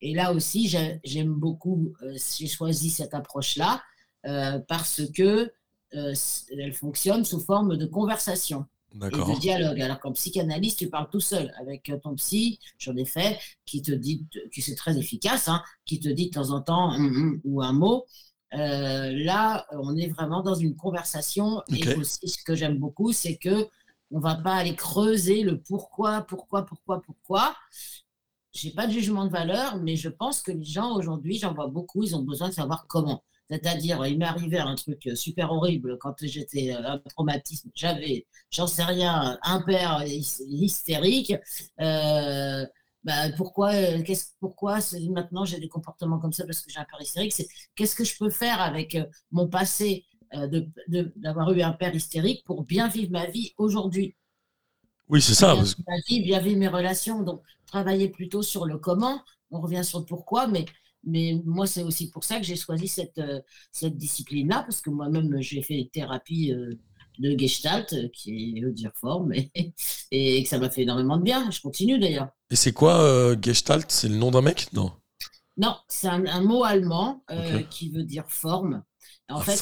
Et là aussi, j'ai- j'aime beaucoup, euh, j'ai choisi cette approche-là euh, parce que euh, elle fonctionne sous forme de conversation et de dialogue. Alors qu'en psychanalyse, tu parles tout seul avec ton psy, j'en ai fait, qui te dit, qui c'est très efficace, hein, qui te dit de temps en temps ou un mot. Euh, là, on est vraiment dans une conversation. Et aussi, ce que j'aime beaucoup, c'est que on va pas aller creuser le pourquoi, pourquoi, pourquoi, pourquoi. J'ai pas de jugement de valeur, mais je pense que les gens aujourd'hui, j'en vois beaucoup, ils ont besoin de savoir comment. C'est-à-dire, il m'est arrivé un truc super horrible quand j'étais euh, un traumatisme. J'avais, j'en sais rien, un père hys- hystérique. Euh, bah, pourquoi, euh, qu'est-ce, pourquoi maintenant j'ai des comportements comme ça parce que j'ai un père hystérique? C'est qu'est-ce que je peux faire avec mon passé de- d'avoir eu un père hystérique pour bien vivre ma vie aujourd'hui? Oui, c'est ça. bien parce ma vie, bien vivre mes relations. Donc, travailler plutôt sur le comment. On revient sur le pourquoi, mais, mais moi, c'est aussi pour ça que j'ai choisi cette, euh, cette discipline-là, parce que moi-même, j'ai fait une thérapie euh, de Gestalt, euh, qui veut dire forme, et, et que ça m'a fait énormément de bien. Je continue d'ailleurs. Et c'est quoi euh, Gestalt? C'est le nom d'un mec? Non. Non, c'est un, un mot allemand euh, qui veut dire forme. En Ah, fait,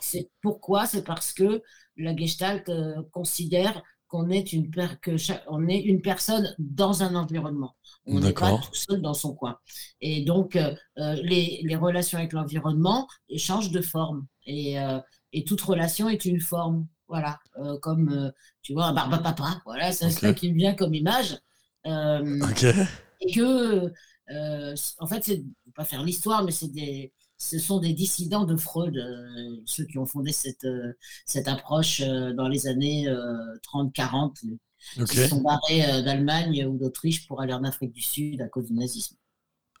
c'est pourquoi? C'est parce que la Gestalt euh, considère qu'on est une per- que on est une personne dans un environnement. On n'est pas tout seul dans son coin. Et donc, euh, euh, les, les relations avec l'environnement changent de forme. Et, euh, et toute relation est une forme. Voilà. Euh, comme, tu vois, un barbe-papa. Voilà, c'est Ok. ça qui me vient comme image. Et que, en fait, c'est pas faire l'histoire, mais c'est des, ce sont des dissidents de Freud, euh, ceux qui ont fondé cette, euh, cette approche euh, dans les années 30-40, Ok. qui se sont barrés euh, d'Allemagne ou d'Autriche pour aller en Afrique du Sud à cause du nazisme.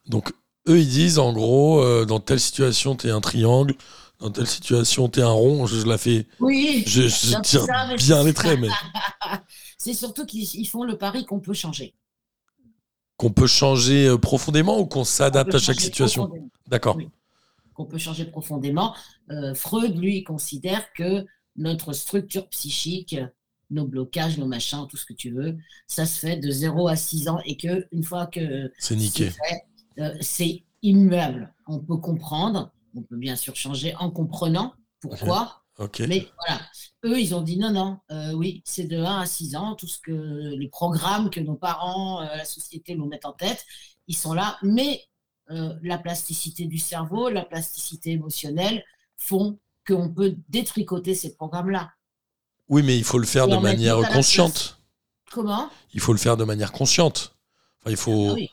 Donc, eux, ils disent en gros, euh, dans telle situation, t'es un triangle. Dans telle situation, t'es un rond. Je, je la fais. Oui, Je, tire ça, bien les traits, mais c'est surtout qu'ils ils font le pari qu'on peut changer. qu'on peut changer euh, profondément ou qu'on On s'adapte à chaque situation. D'accord. Oui. Qu'on peut changer profondément. Euh, Freud, lui, considère que notre structure psychique, nos blocages, nos machins, tout ce que tu veux, ça se fait de 0 à 6 ans et que une fois que C'est niqué. c'est euh, c'est immuable. On peut comprendre, on peut bien sûr changer en comprenant pourquoi, Ok. mais voilà. Eux, ils ont dit non, non, euh, oui, c'est de 1 à 6 ans, tout ce que les programmes que nos parents, euh, la société nous mettent en tête, ils sont là, mais euh, la plasticité du cerveau, la plasticité émotionnelle font qu'on peut détricoter ces programmes-là. Oui, mais il faut le faire Et de manière consciente. Comment? Il faut le faire de manière consciente. Enfin, il faut Ah oui.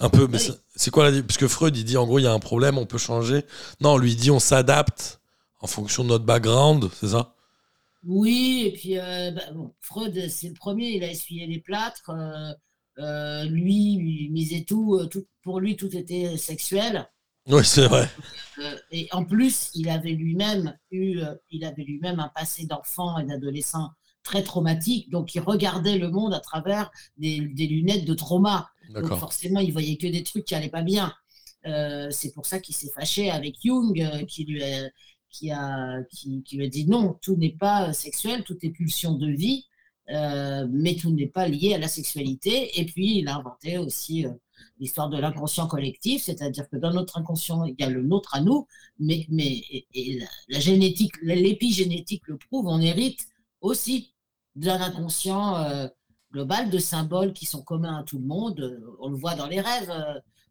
un peu. Mais Oui. c'est- c'est quoi la Parce que Freud, il dit en gros, il y a un problème, on peut changer. Non, lui il dit on s'adapte en fonction de notre background, c'est ça? Oui, et puis euh, bah, bon, Freud, c'est le premier, il a essuyé les plâtres. euh, euh, lui, il misait tout, euh, tout, pour lui, tout était sexuel. Oui, c'est vrai. Euh, et en plus, il avait lui-même eu, il avait lui-même un passé d'enfant et d'adolescent très traumatique, donc il regardait le monde à travers des, des lunettes de trauma. Donc forcément, il voyait que des trucs qui allaient pas bien. Euh, c'est pour ça qu'il s'est fâché avec Jung, qui lui a, qui a, qui, qui lui a dit non, tout n'est pas sexuel, tout est pulsion de vie, euh, mais tout n'est pas lié à la sexualité. Et puis, il a inventé aussi euh, l'histoire de l'inconscient collectif, c'est-à-dire que dans notre inconscient, il y a le nôtre à nous, mais, la, génétique, l'épigénétique le prouve, on hérite aussi d'un inconscient euh, global, de symboles qui sont communs à tout le monde. On le voit dans les rêves.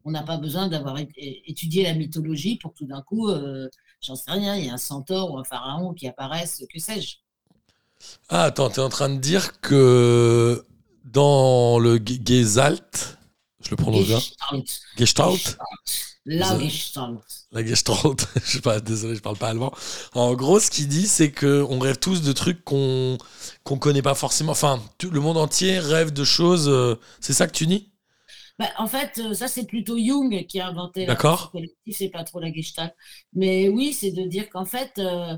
on n'a pas besoin d'avoir étudié la mythologie pour tout d'un coup, j'en sais rien, il y a un centaure ou un pharaon qui apparaissent, que sais-je. Ah, attends, t'es en train de dire que dans le Ge- Gesalt, je le prononce bien, Gestalt. La Gestalt. La Gestalt, je sais pas, désolé, je parle pas allemand. En gros, ce qu'il dit, c'est que on rêve tous de trucs qu'on qu'on connaît pas forcément. Enfin, tout le monde entier rêve de choses. euh, c'est ça que tu dis? Bah, en fait, euh, ça, c'est plutôt Jung qui a inventé la D'accord. pensée collective, c'est pas trop la Gestalt. Mais oui, c'est de dire qu'en fait, euh,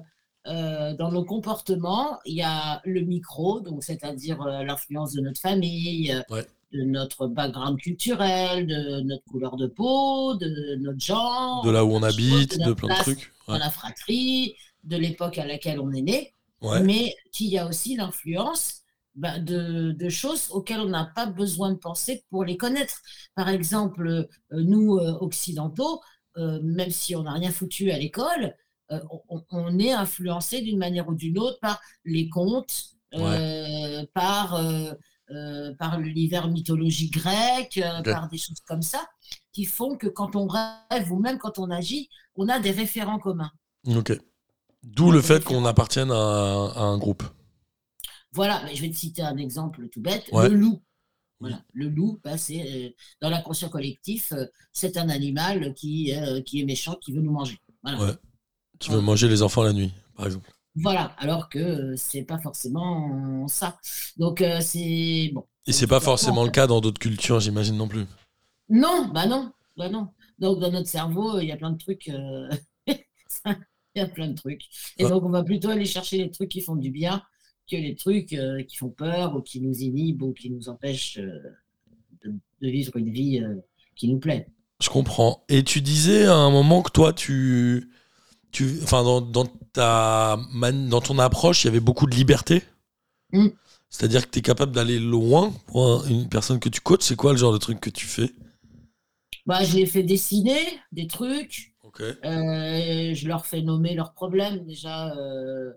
euh, dans nos comportements, il y a le micro, donc c'est-à-dire euh, l'influence de notre famille, euh, Ouais. de notre background culturel, de notre couleur de peau, de notre genre, De là où on de habite, de plein de trucs. Ouais. la fratrie, de l'époque à laquelle on est né. Ouais. mais qu'il y a aussi l'influence bah, de, de choses auxquelles on n'a pas besoin de penser pour les connaître. Par exemple, nous, occidentaux, même si on n'a rien foutu à l'école, euh, on, on est influencé d'une manière ou d'une autre par les contes, euh, par, euh, par l'univers mythologique grec, euh, Ok. par des choses comme ça, qui font que quand on rêve ou même quand on agit, on a des référents communs. Ok. D'où le fait qu'on appartienne à, un- à un groupe. Voilà, mais je vais te citer un exemple tout bête. Ouais. Le loup. Voilà. Le loup, bah, c'est euh, dans l'inconscient collectif, euh, c'est un animal qui, euh, qui est méchant, qui veut nous manger. Voilà. Ouais. Tu veux manger les enfants la nuit, par exemple. Voilà, alors que euh, c'est pas forcément ça. Donc euh, c'est bon. Et c'est pas forcément le cas dans d'autres cultures, j'imagine non plus. Non, bah non, bah non. Donc dans notre cerveau, il y a plein de trucs. euh, Il y a plein de trucs. Et Ouais. donc on va plutôt aller chercher les trucs qui font du bien que les trucs euh, qui font peur ou qui nous inhibent ou qui nous empêchent euh, de, de vivre une vie euh, qui nous plaît. Je comprends. Et tu disais à un moment que toi, tu. Tu enfin, dans, dans ta dans ton approche, il y avait beaucoup de liberté. Mm. C'est-à-dire que tu es capable d'aller loin pour un- une personne que tu coaches. C'est quoi le genre de truc que tu fais? Bah, je les fais dessiner des trucs. Ok. Euh, je leur fais nommer leurs problèmes déjà. euh,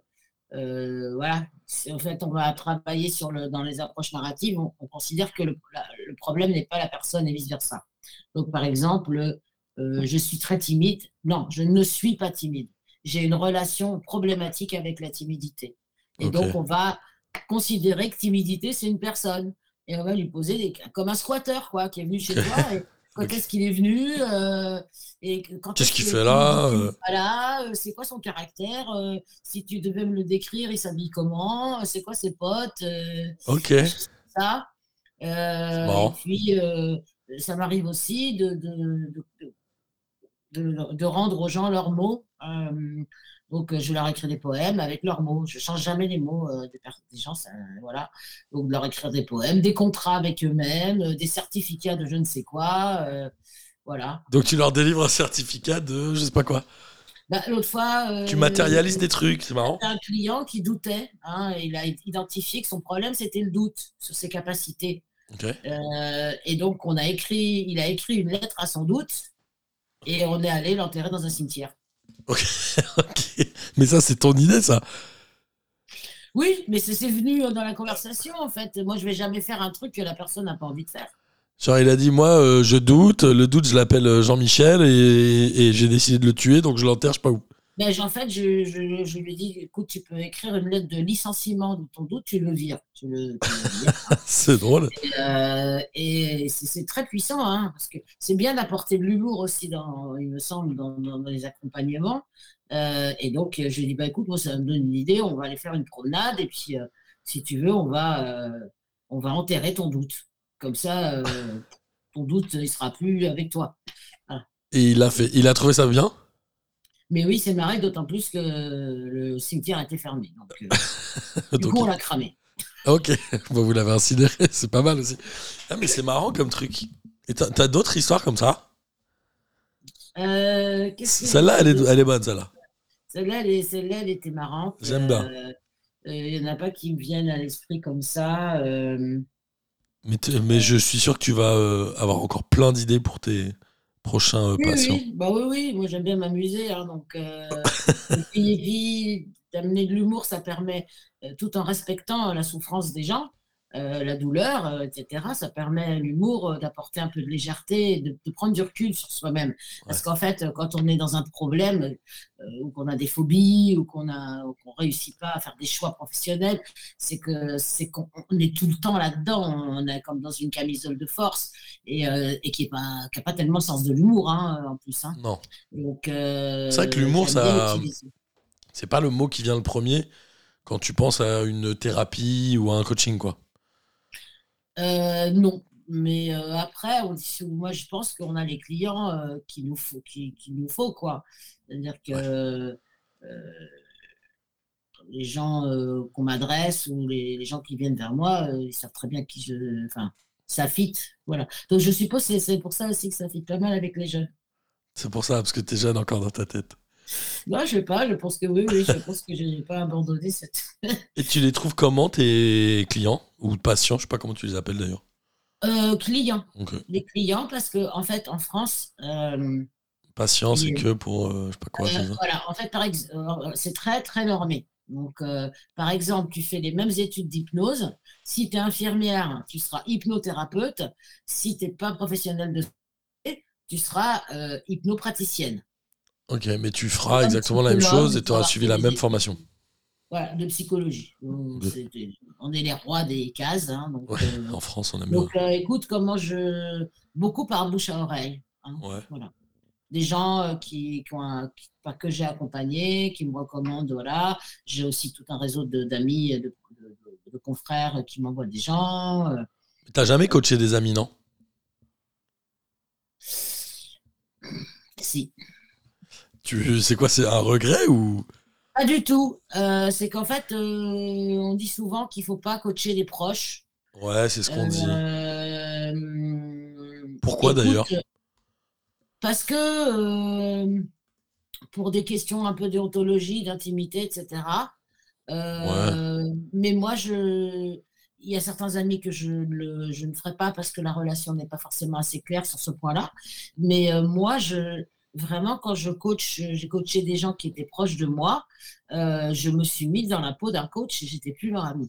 euh, voilà. En fait, on va travailler sur le, dans les approches narratives. On, on considère que le, la- le problème n'est pas la personne et vice-versa. Donc, par exemple, euh, je suis très timide. Non, je ne suis pas timide. J'ai une relation problématique avec la timidité. Et donc, on va considérer que timidité, c'est une personne. Et on va lui poser des comme un squatter, quoi, qui est venu chez toi. Et quand est-ce qu'il est venu euh, et quand Qu'est-ce est-ce qu'il fait là, euh Voilà, euh, c'est quoi son caractère Si tu devais me le décrire, il s'habille comment C'est quoi ses potes Ok. Ça. Marrant. et puis, ça m'arrive aussi de, de, de, de- de rendre aux gens leurs mots. Euh, donc, je leur écris des poèmes avec leurs mots. Je change jamais les mots euh, des, gens. ça, voilà. Donc, de leur écrire des poèmes, des contrats avec eux-mêmes, euh, des certificats de je ne sais quoi. voilà. Donc tu leur délivres un certificat de je sais pas quoi. Bah, L'autre fois. Tu matérialises des trucs, c'est marrant. un client qui doutait. hein, il a identifié que son problème, c'était le doute sur ses capacités. Et donc, on a écrit, il a écrit une lettre à son doute et on est allé l'enterrer dans un cimetière. Ok. Mais ça, c'est ton idée, ça. Oui, mais c'est venu dans la conversation, en fait. Moi, je vais jamais faire un truc que la personne n'a pas envie de faire. Genre, il a dit, moi, euh, je doute. Le doute, je l'appelle euh, Jean-Michel et, et j'ai décidé de le tuer, donc je l'enterre, je sais pas où. Mais en fait, je, je, je lui dis, écoute, tu peux écrire une lettre de licenciement de ton doute, tu le vires. Tu le, tu le vires. c'est drôle. Euh, et c'est c'est très puissant, hein, parce que c'est bien d'apporter de l'humour aussi, dans, il me semble, dans, dans- dans les accompagnements. Euh, et donc, euh, je lui dis, bah, écoute, moi, ça me donne une idée, on va aller faire une promenade, et puis, euh, si tu veux, on va, euh, on va enterrer ton doute. Comme ça, euh, ton doute, il sera plus avec toi. Et il a fait, il a trouvé ça bien? Mais oui, c'est marrant, d'autant plus que le cimetière était fermé. Donc, euh, du Donc, coup, on l'a cramé. ok. Bon, vous l'avez incinéré, c'est pas mal aussi. Ah, mais c'est marrant comme truc. Et t'as, t'as d'autres histoires comme ça? Euh, qu'est-ce que- Celle-là, elle est, elle est bonne, celle-là. Celle-là, elle, est- celle-là, elle était marrante. J'aime bien. Euh, euh, Il n'y en a pas qui me viennent à l'esprit comme ça. Mais, je suis sûr que tu vas avoir encore plein d'idées pour tes prochains euh, Oui, patients. oui, bah oui, oui, moi j'aime bien m'amuser. hein, donc, euh, et puis, d'amener de l'humour, ça permet, euh, tout en respectant la souffrance des gens, euh, la douleur, euh, etc. Ça permet l'humour euh, d'apporter un peu de légèreté, de, de prendre du recul sur soi-même. Parce qu'en fait, quand on est dans un problème, ou qu'on a des phobies, ou qu'on a, qu'on réussit pas à faire des choix professionnels, c'est que c'est qu'on on est tout le temps là-dedans. On est comme dans une camisole de force et, et qui n'a pas, qui a pas tellement le sens de l'humour hein, en plus. Hein. Non. Donc, C'est vrai que l'humour, ça-. C'est pas le mot qui vient le premier quand tu penses à une thérapie ou à un coaching, quoi. Euh, non, mais euh, après, on moi je pense qu'on a les clients euh, qu'il nous faut, qu'il qu'il nous faut quoi. C'est-à-dire que euh, les gens euh, qu'on m'adresse ou les, les gens qui viennent vers moi, euh, ils savent très bien qui je, enfin, ça fit, voilà. Donc je suppose que c'est pour ça aussi que ça fit pas mal avec les jeunes. C'est pour ça, parce que t'es jeune encore dans ta tête. Moi, je sais pas, je pense que oui, oui, je pense que je n'ai pas abandonné cette. Et tu les trouves comment, tes clients ou patients Je sais pas comment tu les appelles d'ailleurs. Euh, clients, les clients, parce que en fait, en France. euh, patient, c'est que pour, euh, je sais pas quoi. Euh, voilà, en fait, euh, c'est très, très normé. Donc, euh, par exemple, tu fais les mêmes études d'hypnose. Si tu es infirmière, tu seras hypnothérapeute. Si tu n'es pas professionnel de santé, tu seras euh, hypnopraticienne. Ok, mais tu feras exactement la même chose et tu auras suivi la même formation. Voilà, de psychologie. Donc, On est les rois des cases. hein, donc, Ouais, euh, en France, on aime bien. donc euh, écoute, comment je. Beaucoup par bouche à oreille. hein. Ouais. Voilà. Des gens euh, qui, qui ont un- qui- que j'ai accompagné, qui me recommandent, voilà. J'ai aussi tout un réseau de- d'amis, de, de, confrères qui m'envoient des gens. euh. T'as jamais coaché des amis, non? Si. Tu, C'est quoi C'est un regret ou? Pas du tout. Euh, c'est qu'en fait, euh, on dit souvent qu'il faut pas coacher les proches. Ouais, c'est ce qu'on dit. Euh, Pourquoi, écoute, d'ailleurs? Parce que pour des questions un peu déontologie, d'intimité, etc. Mais moi, je, il y a certains amis que je, le- je ne ferai pas parce que la relation n'est pas forcément assez claire sur ce point-là. Mais euh, moi, je, vraiment, quand je coach, j'ai coaché des gens qui étaient proches de moi, euh, je me suis mise dans la peau d'un coach et j'étais plus leur ami.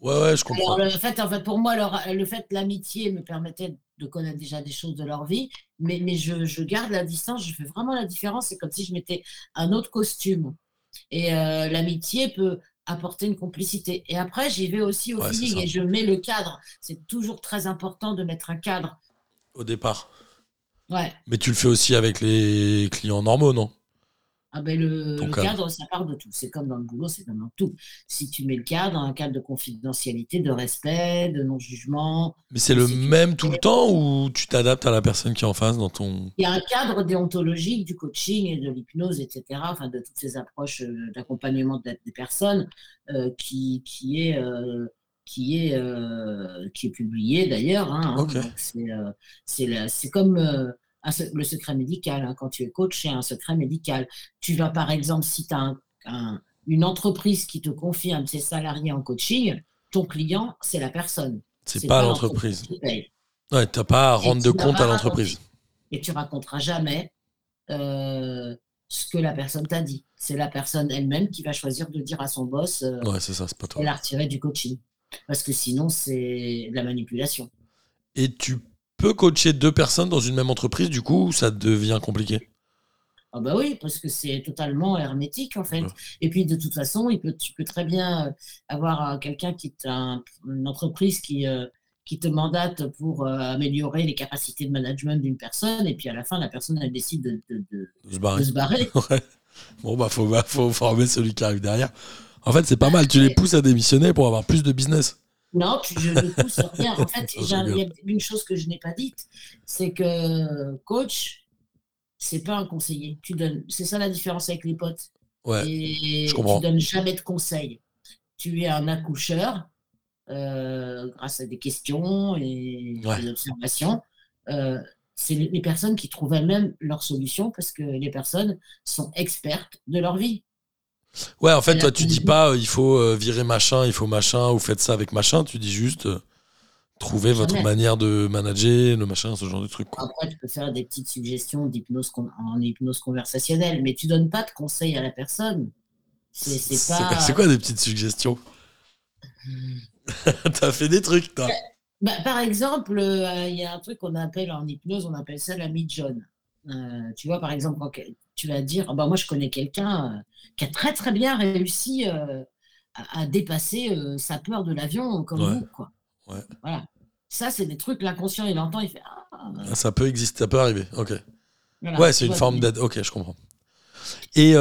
Ouais, ouais, je comprends. Alors, le fait, en fait, pour moi, leur- le fait de l'amitié me permettait de connaître déjà des choses de leur vie, mais, mais je, je garde la distance, je fais vraiment la différence. C'est comme si je mettais un autre costume. Et euh, l'amitié peut apporter une complicité. Et après, j'y vais aussi au Ouais, feeling et je mets le cadre. C'est toujours très important de mettre un cadre. Au départ. Ouais. Mais tu le fais aussi avec les clients normaux, non? Ah ben le, cadre. ça part de tout. C'est comme dans le boulot, c'est comme dans tout. Si tu mets le cadre, un cadre de confidentialité, de respect, de non-jugement, Mais c'est le même tout le temps ou tu t'adaptes à la personne qui est en face dans ton. Il y a un cadre déontologique du coaching et de l'hypnose, etc., enfin de toutes ces approches euh, d'accompagnement de- des personnes euh, qui, qui est, euh, qui est, euh, qui est publié d'ailleurs. hein, hein. C'est euh, c'est comme euh, un le secret médical. hein. Quand tu es coach, c'est un secret médical. Tu vas par exemple, si tu as une entreprise qui te confie un de ses salariés en coaching, ton client, c'est la personne. C'est pas l'entreprise. qui paye. Ouais, t'as pas à rendre de tu compte pas à l'entreprise. et tu raconteras jamais euh, ce que la personne t'a dit. C'est la personne elle-même qui va choisir de dire à son boss euh, Ouais, c'est ça, c'est pas toi. elle a retiré du coaching. Parce que sinon, c'est de la manipulation. Et tu peux coacher deux personnes dans une même entreprise, du coup, ça devient compliqué? Ah bah oui, parce que c'est totalement hermétique en fait. Ouais. Et puis de toute façon, il peut, tu peux très bien euh, avoir euh, quelqu'un qui un- une entreprise qui, euh, qui te mandate pour euh, améliorer les capacités de management d'une personne, et puis à la fin, la personne elle décide de, de- de- De se barrer. se barrer. Ouais. Bon, bah, faut, bah, faut former celui qui arrive derrière. En fait, c'est pas mal. Tu les pousses à démissionner pour avoir plus de business. Non, tu- je ne pousse rien. En fait, il y a une chose que je n'ai pas dite, c'est que coach, c'est pas un conseiller. Tu donnes, c'est ça la différence avec les potes. Ouais. Et je comprends. tu donnes jamais de conseils. Tu es un accoucheur euh, grâce à des questions et Ouais. des observations. Euh, c'est les les personnes qui trouvent elles-mêmes leurs solutions parce que les personnes sont expertes de leur vie. Ouais, en fait, toi, tu dis pas euh, il faut euh, virer machin, il faut machin, ou faites ça avec machin. Tu dis juste euh, trouvez votre Jamais. manière de manager, le machin, ce genre de truc. Quoi. Après, tu peux faire des petites suggestions d'hypnose en hypnose conversationnelle, mais tu donnes pas de conseils à la personne. C'est pas. quoi des petites suggestions? T'as fait des trucs, toi. Bah, par exemple, euh, il y a un truc qu'on appelle en hypnose, on appelle ça la mid-jaune. Tu vois, par exemple, quand tu vas dire, Ah bah, moi je connais quelqu'un euh, qui a très très bien réussi euh, à, à dépasser euh, sa peur de l'avion comme Ouais. vous, quoi. Ouais. Voilà. Ça, c'est des trucs, l'inconscient, il entend, il fait Ah, Ah, Ça peut exister, ça peut arriver. Ok. voilà, Ouais, c'est une forme d'aide. Ok, je comprends. Et,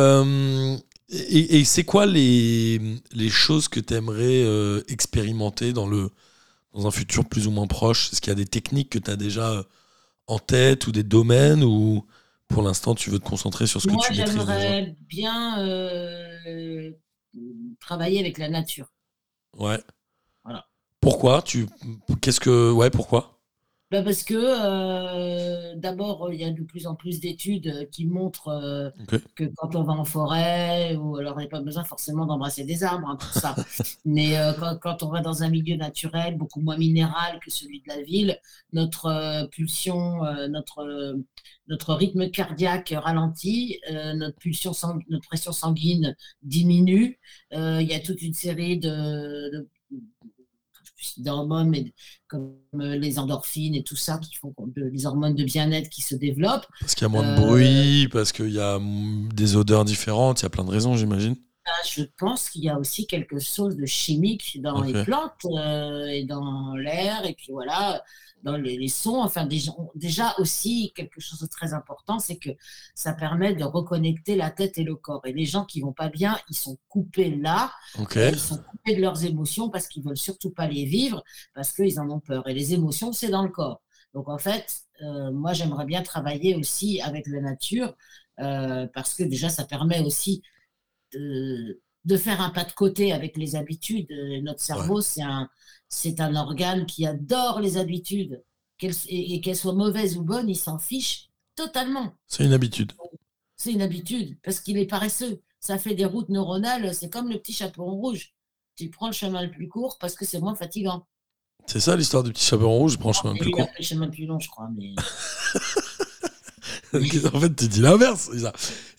et, et c'est quoi les, les choses que tu aimerais expérimenter dans, le, dans un futur plus ou moins proche? Est-ce qu'il y a des techniques que tu as déjà en tête ou des domaines ou pour l'instant tu veux te concentrer sur ce que Moi, tu maîtrises déjà j'aimerais bien euh, travailler avec la nature. Ouais. Voilà. Pourquoi? Tu qu'est-ce que ouais pourquoi? Bah, parce que euh, d'abord, il y a de plus en plus d'études euh, qui montrent euh, que quand on va en forêt, ou alors il n'y a pas besoin forcément d'embrasser des arbres hein, pour ça, mais euh, quand, quand on va dans un milieu naturel, beaucoup moins minéral que celui de la ville, notre pulsion, notre, notre rythme cardiaque ralentit, notre, pulsion sang- notre pression sanguine diminue, il y a toute une série de, de- d'hormones, mais comme euh, les endorphines et tout ça, qui font les hormones de bien-être qui se développent. Parce qu'il y a moins de bruit, parce qu'il y a des odeurs différentes, il y a plein de raisons, j'imagine. Ah, Je pense qu'il y a aussi quelque chose de chimique dans les plantes euh, et dans l'air, et puis voilà, dans les, les sons. Enfin, déjà, déjà aussi, quelque chose de très important, c'est que ça permet de reconnecter la tête et le corps. Et les gens qui vont pas bien, ils sont coupés là, ils sont coupés de leurs émotions parce qu'ils veulent surtout pas les vivre, parce qu'ils en ont peur. Et les émotions, c'est dans le corps. Donc en fait, euh, moi, j'aimerais bien travailler aussi avec la nature, euh, parce que déjà, ça permet aussi de, de faire un pas de côté avec les habitudes. Notre cerveau, c'est un, c'est un organe qui adore les habitudes. Qu'elles- et et qu'elles soient mauvaises ou bonnes, il s'en fiche totalement. C'est une habitude. C'est une habitude, parce qu'il est paresseux. Ça fait des routes neuronales, c'est comme le petit chaperon rouge. Tu prends le chemin le plus court parce que c'est moins fatigant. C'est ça l'histoire du petit chaperon rouge, je prends le chemin Et plus court. le chemin le plus long, je crois. Mais... en fait, tu dis l'inverse.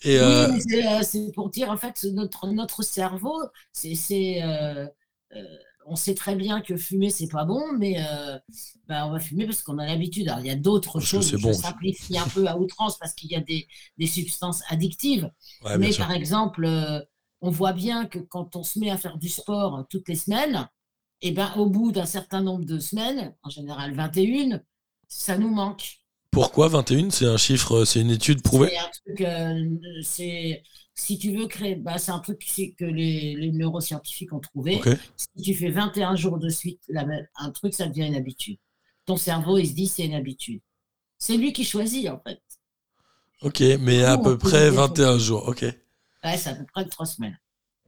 Et euh, Oui, mais c'est, euh, c'est pour dire, en fait, notre, notre cerveau, c'est, euh, on sait très bien que fumer, c'est pas bon, mais euh, bah, on va fumer parce qu'on a l'habitude. Alors, il y a d'autres que choses, je bon. simplifie un peu à outrance parce qu'il y a des, des substances addictives. ouais, mais par exemple, euh, on voit bien que quand on se met à faire du sport euh, toutes les semaines, et ben, au bout d'un certain nombre de semaines, en général 21, ça nous manque. Pourquoi 21 C'est un chiffre, c'est une étude prouvée. C'est un truc, euh, si tu veux créer, bah, c'est un truc que les, les neuroscientifiques ont trouvé. Si tu fais 21 jours de suite la même- un truc, ça devient une habitude. Ton cerveau, il se dit, c'est une habitude. C'est lui qui choisit, en fait. Ok, mais à peu près le 21 jours. Ok. Ouais, c'est à peu près trois semaines.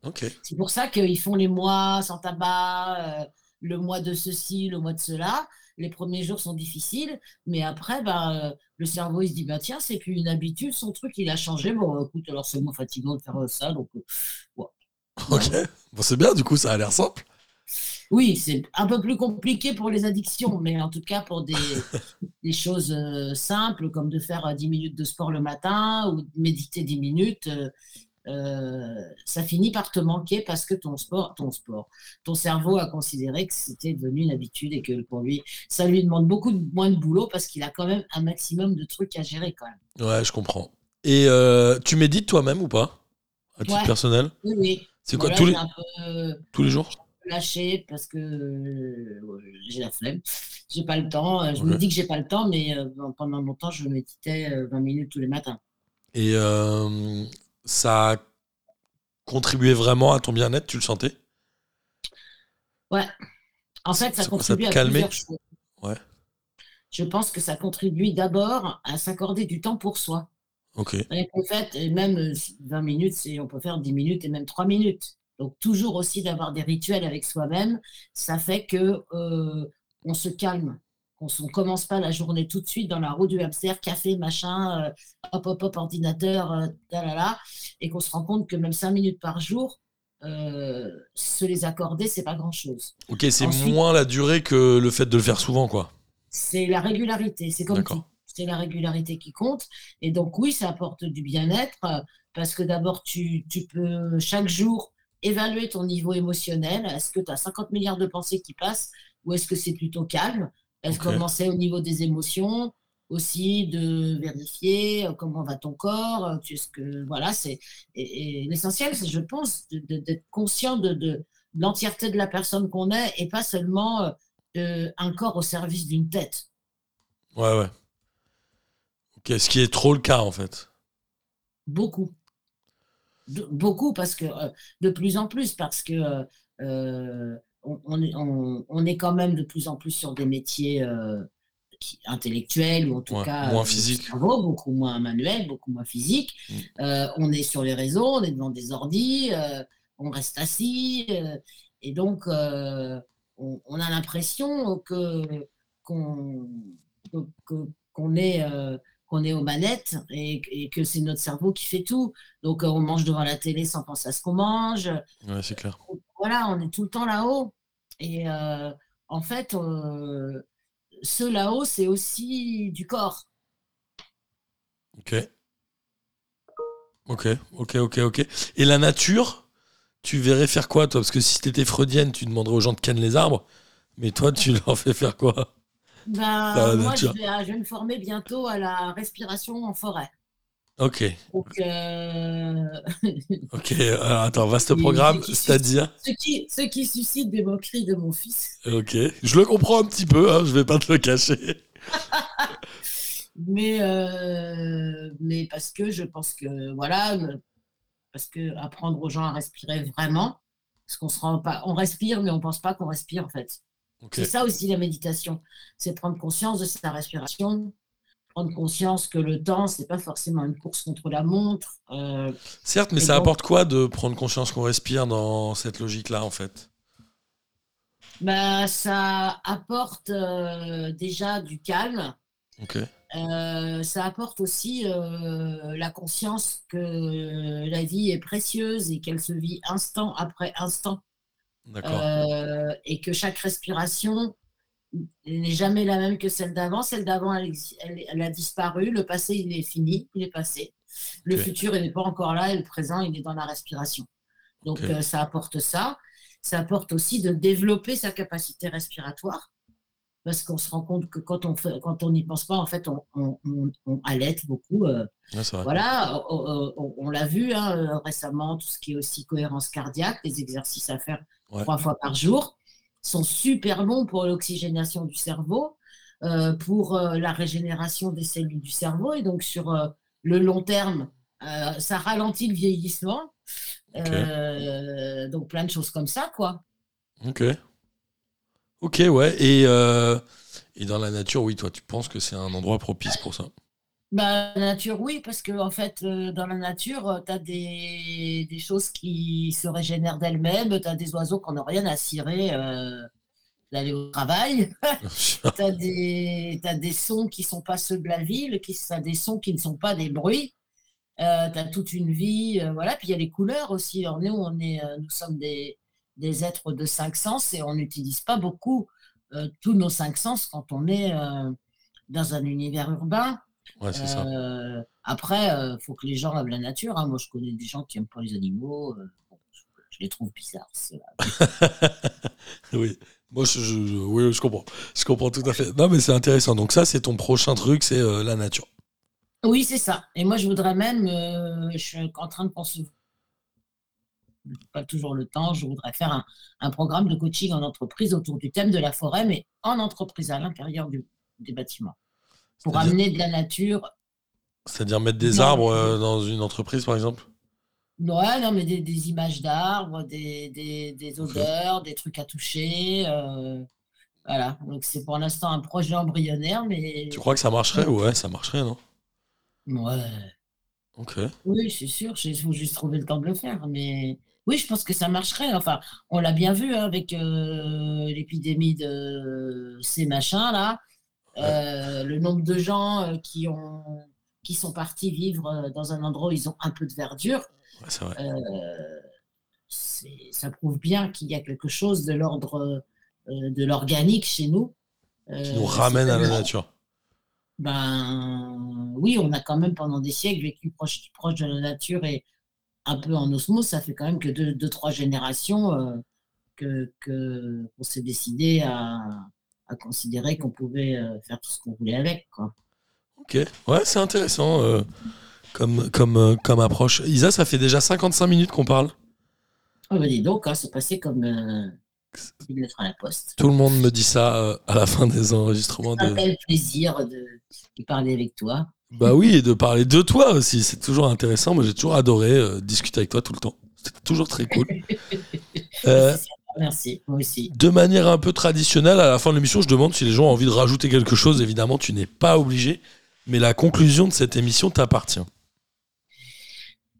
Ok. C'est pour ça qu'ils font les mois sans tabac, euh, le mois de ceci, le mois de cela. Les premiers jours sont difficiles, mais après, bah, le cerveau, il se dit, bah, tiens, c'est plus une habitude, son truc, il a changé. Bon, écoute, alors c'est moins fatigant de faire euh, ça. Donc, euh, Ok. Bon, c'est bien, du coup, ça a l'air simple. oui, c'est un peu plus compliqué pour les addictions, mais en tout cas, pour des, des choses euh, simples, comme de faire euh, 10 minutes de sport le matin ou de méditer 10 minutes, euh, euh, ça finit par te manquer parce que ton sport, ton sport, ton cerveau a considéré que c'était devenu une habitude et que pour lui, ça lui demande beaucoup de- moins de boulot parce qu'il a quand même un maximum de trucs à gérer quand même. Ouais, je comprends. Et euh, tu médites toi-même ou pas? À titre Ouais. personnel? Oui, oui. C'est quoi Voilà, tous les, peu tous les jours? lâché parce que euh, j'ai la flemme, j'ai pas le temps. Je me dis que j'ai pas le temps, mais euh, pendant longtemps, je méditais euh, 20 minutes tous les matins. Et euh, ça a contribué vraiment à ton bien-être, tu le sentais? En fait, ça contribue à plusieurs choses. Ouais. Je pense que ça contribue d'abord à s'accorder du temps pour soi. Ok. Et en fait, et même euh, 20 minutes, c'est- on peut faire 10 minutes et même 3 minutes. Donc, toujours aussi d'avoir des rituels avec soi-même, ça fait que euh, on se calme. On ne commence pas la journée tout de suite dans la roue du hamster, café, machin, euh, hop, hop, hop, ordinateur, euh, et qu'on se rend compte que même 5 minutes par jour, euh, se les accorder, c'est pas grand-chose. Ok, c'est moins la durée que le fait de le faire souvent, quoi. C'est la régularité, c'est comme tout. C'est la régularité qui compte. Et donc, oui, ça apporte du bien-être parce que d'abord, tu, tu peux chaque jour évaluer ton niveau émotionnel. Est-ce que tu as 50 milliards de pensées qui passent ou est-ce que c'est plutôt calme? Ok. commencer au niveau des émotions aussi de vérifier euh, comment va ton corps euh, ce que voilà c'est et, et l'essentiel c'est je pense d'être conscient de, de, de l'entièreté de la personne qu'on est et pas seulement euh, un corps au service d'une tête Ouais, ouais. Ok, ce qui est trop le cas en fait. Beaucoup. De- beaucoup parce que euh, de plus en plus parce que euh, on, on est, on- on est quand même de plus en plus sur des métiers euh, qui- intellectuels ou en tout Ouais, cas moins euh, physique. cerveau, beaucoup moins manuel, beaucoup moins physique. Mm. Euh, on est sur les réseaux, on est devant des ordis, euh, on reste assis et donc on, a l'impression que qu'on est qu'on est aux manettes et, et que c'est notre cerveau qui fait tout. Donc, on mange devant la télé sans penser à ce qu'on mange. Ouais, c'est clair. Voilà, on est tout le temps là-haut. Et euh, en fait, euh, ce là-haut, c'est aussi du corps. Ok. Ok, ok, ok, ok. Et la nature, tu verrais faire quoi, toi? Parce que si t'étais freudienne, tu demanderais aux gens de canner les arbres. Mais toi, tu leur fais faire quoi? Ben, moi, je vais, je vais me former bientôt à la respiration en forêt. Ok, Donc, euh, ok. Alors, attends, vaste programme, c'est-à-dire ce, qui, ce qui suscite des moqueries de mon fils. Ok, je le comprends un petit peu, hein, je vais pas te le cacher. Mais, euh, mais parce que je pense que, voilà, parce que apprendre aux gens à respirer vraiment, parce qu'on se rend pas, on respire, mais on pense pas qu'on respire en fait. C'est ça aussi la méditation, c'est prendre conscience de sa respiration, prendre conscience que le temps, c'est pas forcément une course contre la montre. euh, Certes, mais ça donc- apporte quoi de prendre conscience qu'on respire dans cette logique-là, en fait? Bah, ça apporte euh, déjà du calme. Ok, Euh, ça apporte aussi euh, la conscience que la vie est précieuse et qu'elle se vit instant après instant. d'accord. Et que chaque respiration n'est jamais la même que celle d'avant. Celle d'avant, elle, exi- elle- elle a disparu. Le passé, il est fini, il est passé. Le futur, il n'est pas encore là. Et le présent, il est dans la respiration. Donc, euh, ça apporte ça. Ça apporte aussi de développer sa capacité respiratoire. Parce qu'on se rend compte que quand on fait, quand on n'y pense pas, en fait, on, on, on, on halète beaucoup. euh, Ouais, c'est vrai. voilà, on, l'a vu hein, euh, récemment, tout ce qui est aussi cohérence cardiaque, les exercices à faire Ouais. trois fois par jour sont super bons pour l'oxygénation du cerveau, euh, pour euh, la régénération des cellules du cerveau. Et donc, sur euh, le long terme, ça ralentit le vieillissement. Donc, plein de choses comme ça, quoi. Ok. Ok, ouais. Et, et dans la nature, oui, toi, tu penses que c'est un endroit propice pour ça? Bah, la nature, oui, parce que en fait, euh, dans la nature, tu as des, des choses qui se régénèrent d'elles-mêmes, tu as des oiseaux qui n'ont rien à cirer euh, d'aller au travail, tu as des, sons qui sont pas ceux de la ville, qui tu des sons qui ne sont pas des bruits, tu as toute une vie, euh, voilà, puis il y a les couleurs aussi. Alors, nous, on est, euh, nous sommes des, des êtres de cinq sens et on n'utilise pas beaucoup euh, tous nos cinq sens quand on est euh, dans un univers urbain. Ouais, c'est ça. Euh, après, il faut que les gens aiment la nature. hein. Moi, je connais des gens qui n'aiment pas les animaux. euh, bon, je, je les trouve bizarres. oui. Moi, je, je- je- oui, je comprends. Je comprends tout à fait. Non, mais c'est intéressant. Donc ça, c'est ton prochain truc, c'est euh, la nature. Oui, c'est ça. Et moi, je voudrais même, euh, je suis en train de penser, pas toujours le temps, je voudrais faire un, un programme de coaching en entreprise autour du thème de la forêt, mais en entreprise, à l'intérieur des bâtiments. Pour amener de la nature. C'est-à-dire mettre des Non. arbres euh, dans une entreprise, par exemple? Ouais, non, mais des, des images d'arbres, des, des, des odeurs, des trucs à toucher. euh, voilà. Donc, c'est pour l'instant un projet embryonnaire, mais. Tu crois que ça marcherait? Ouais, ça marcherait, non? Ouais. Ok. Oui, c'est sûr, il faut juste trouver le temps de le faire. Mais oui, je pense que ça marcherait. Enfin, on l'a bien vu hein, avec euh, l'épidémie de ces machins-là. Euh, le nombre de gens euh, qui, ont, qui sont partis vivre euh, dans un endroit où ils ont un peu de verdure, Ouais, vrai. ça prouve bien qu'il y a quelque chose de l'ordre de l'organique chez nous. Qui nous ramène à la nature. ben oui, on a quand même pendant des siècles vécu proche, proche de la nature et un peu en osmose, ça fait quand même que deux, deux trois générations euh, que- qu'on s'est décidé à, à considérer qu'on pouvait euh, faire tout ce qu'on voulait avec. Quoi. Ok, ouais, c'est intéressant euh, comme, comme, euh, comme approche. Isa, ça fait déjà 55 minutes qu'on parle. Oh, bah dis donc, hein, c'est passé comme euh, une lettre à la poste. Tout le monde me dit ça euh, à la fin des enregistrements. Un De... tel plaisir de, de parler avec toi. Bah oui, et de parler de toi aussi, c'est toujours intéressant. Moi, j'ai toujours adoré discuter avec toi tout le temps. C'était toujours très cool. Euh, Merci, moi aussi. de manière un peu traditionnelle, à la fin de l'émission, je demande si les gens ont envie de rajouter quelque chose. Évidemment, tu n'es pas obligé, mais la conclusion de cette émission t'appartient.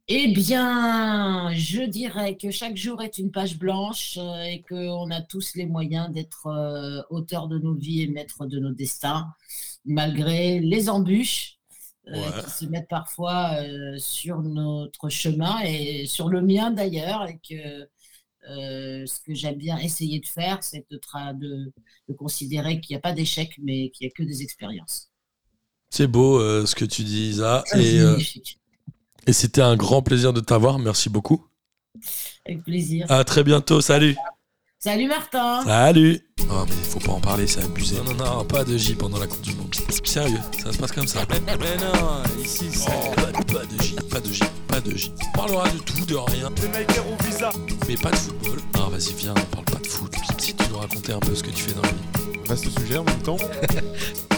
Eh bien, je dirais que chaque jour est une page blanche euh, et qu'on a tous les moyens d'être euh, auteur de nos vies et maître de nos destins, malgré les embûches euh, Ouais. qui se mettent parfois sur notre chemin et sur le mien d'ailleurs. Et que euh, ce que j'aime bien essayer de faire, c'est de, tra- de, de considérer qu'il n'y a pas d'échec, mais qu'il n'y a que des expériences. C'est beau euh, ce que tu dis, Isa. Ça, c'est Et, euh, magnifique. et c'était un grand plaisir de t'avoir. Merci beaucoup. Avec plaisir. À très bientôt. Salut. Salut Martin Salut Oh mais faut pas en parler, c'est abusé. Non, non, non, pas de J pendant la Coupe du Monde. Sérieux, ça se passe comme ça. Mais non, ici c'est. Oh, pas, pas de J, pas de J, pas de J. On parlera de tout, de rien, Les visa. mais pas de football. Non, vas-y, viens, on parle pas de foot. Si tu nous racontais un peu ce que tu fais dans la vie. Vaste sujet en même temps.